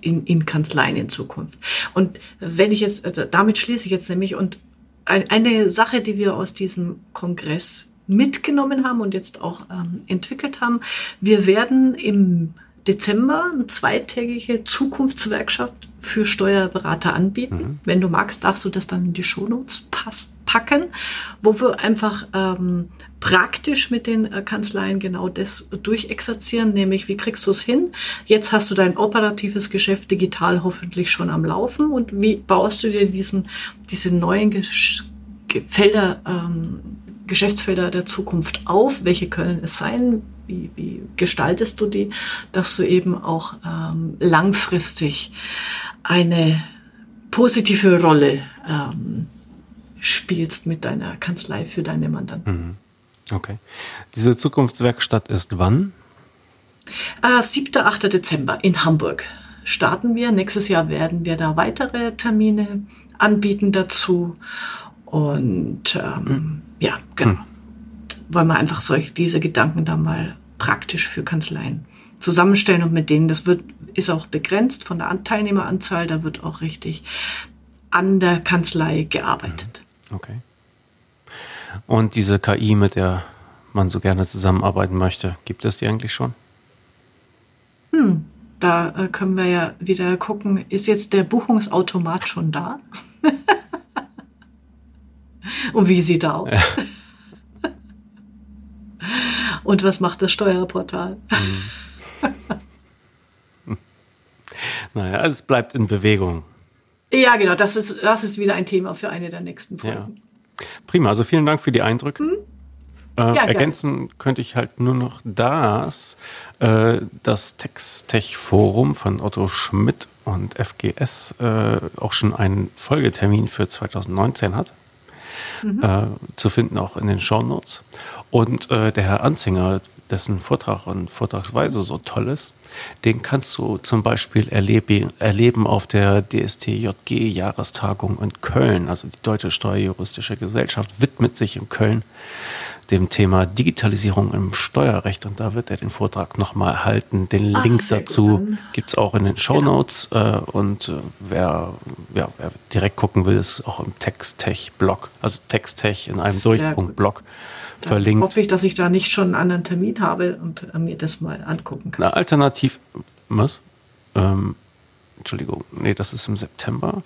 in, in Kanzleien in Zukunft. Und wenn ich jetzt, also damit schließe ich jetzt nämlich, und eine Sache, die wir aus diesem Kongress mitgenommen haben und jetzt auch ähm, entwickelt haben, wir werden im Dezember eine zweitägige Zukunftsworkshop für Steuerberater anbieten. Mhm. Wenn du magst, darfst du das dann in die Shownotes packen, wo wir einfach ähm, praktisch mit den äh, Kanzleien genau das durchexerzieren, nämlich wie kriegst du es hin? Jetzt hast du dein operatives Geschäft digital hoffentlich schon am Laufen und wie baust du dir diesen, diese neuen Gesch Felder, ähm, Geschäftsfelder der Zukunft auf? Welche können es sein? Wie, wie gestaltest du die, dass du eben auch ähm, langfristig eine positive Rolle ähm, spielst mit deiner Kanzlei für deine Mandanten? Mhm. Okay. Diese Zukunftswerkstatt ist wann? Äh, 7. 8. Dezember in Hamburg starten wir. Nächstes Jahr werden wir da weitere Termine anbieten dazu. Und ähm, ja, genau. Mhm. Wollen wir einfach solche, diese Gedanken da mal praktisch für Kanzleien zusammenstellen und mit denen, das wird, ist auch begrenzt von der Teilnehmeranzahl, da wird auch richtig an der Kanzlei gearbeitet. Mhm. Okay. Und diese KI, mit der man so gerne zusammenarbeiten möchte, gibt es die eigentlich schon? Hm, da äh, können wir ja wieder gucken, ist jetzt der Buchungsautomat schon da? Und wie sieht er aus? Und was macht das Steuerportal? Mhm. naja, es bleibt in Bewegung. Ja, genau, das ist, das ist wieder ein Thema für eine der nächsten Folgen. Ja. Prima, also vielen Dank für die Eindrücke. Hm? Äh, ja, ergänzen könnte ich halt nur noch das, äh, das Textech-Forum von Otto Schmidt und FGS äh, auch schon einen Folgetermin für 2019 hat mhm. äh, zu finden, auch in den Shownotes. Und äh, der Herr Anzinger, dessen Vortrag und Vortragsweise so toll ist, den kannst du zum Beispiel erleben, erleben auf der DSTJG-Jahrestagung in Köln. Also die Deutsche Steuerjuristische Gesellschaft widmet sich in Köln dem Thema Digitalisierung im Steuerrecht und da wird er den Vortrag nochmal halten. Den Ach, Link dazu gibt es auch in den Show Notes genau. äh, und äh, wer, ja, wer direkt gucken will, ist auch im Textech-Blog, also Textech in einem Durchpunkt-Blog verlinkt. Hoffe ich, dass ich da nicht schon einen anderen Termin habe und äh, mir das mal angucken kann. Na, alternativ, was? Ähm, Entschuldigung, nee, das ist im September.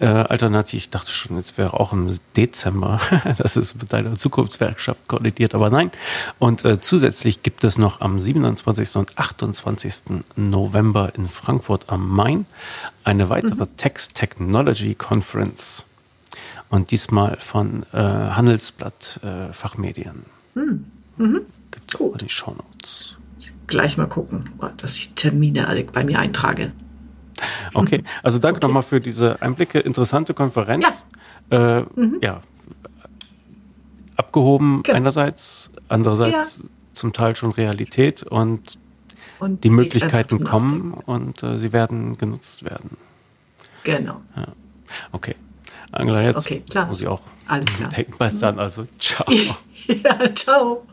Äh, alternativ, ich dachte schon, jetzt wäre auch im Dezember, das ist mit deiner Zukunftswerkschaft koordiniert, aber nein. Und äh, zusätzlich gibt es noch am 27. und 28. November in Frankfurt am Main eine weitere mhm. Text Technology Conference. Und diesmal von äh, Handelsblatt äh, Fachmedien. Mhm. Mhm. Gibt es auch die Shownotes. Gleich mal gucken, dass ich Termine alle bei mir eintrage. Okay, also danke okay. nochmal für diese Einblicke. Interessante Konferenz. Ja, äh, mhm. ja. abgehoben genau. einerseits, andererseits ja. zum Teil schon Realität und, und die Möglichkeiten kommen und äh, sie werden genutzt werden. Genau. Ja. Okay. Angela, jetzt okay, muss ich auch Alles klar. denken. Bis dann, also ciao. ja, ciao.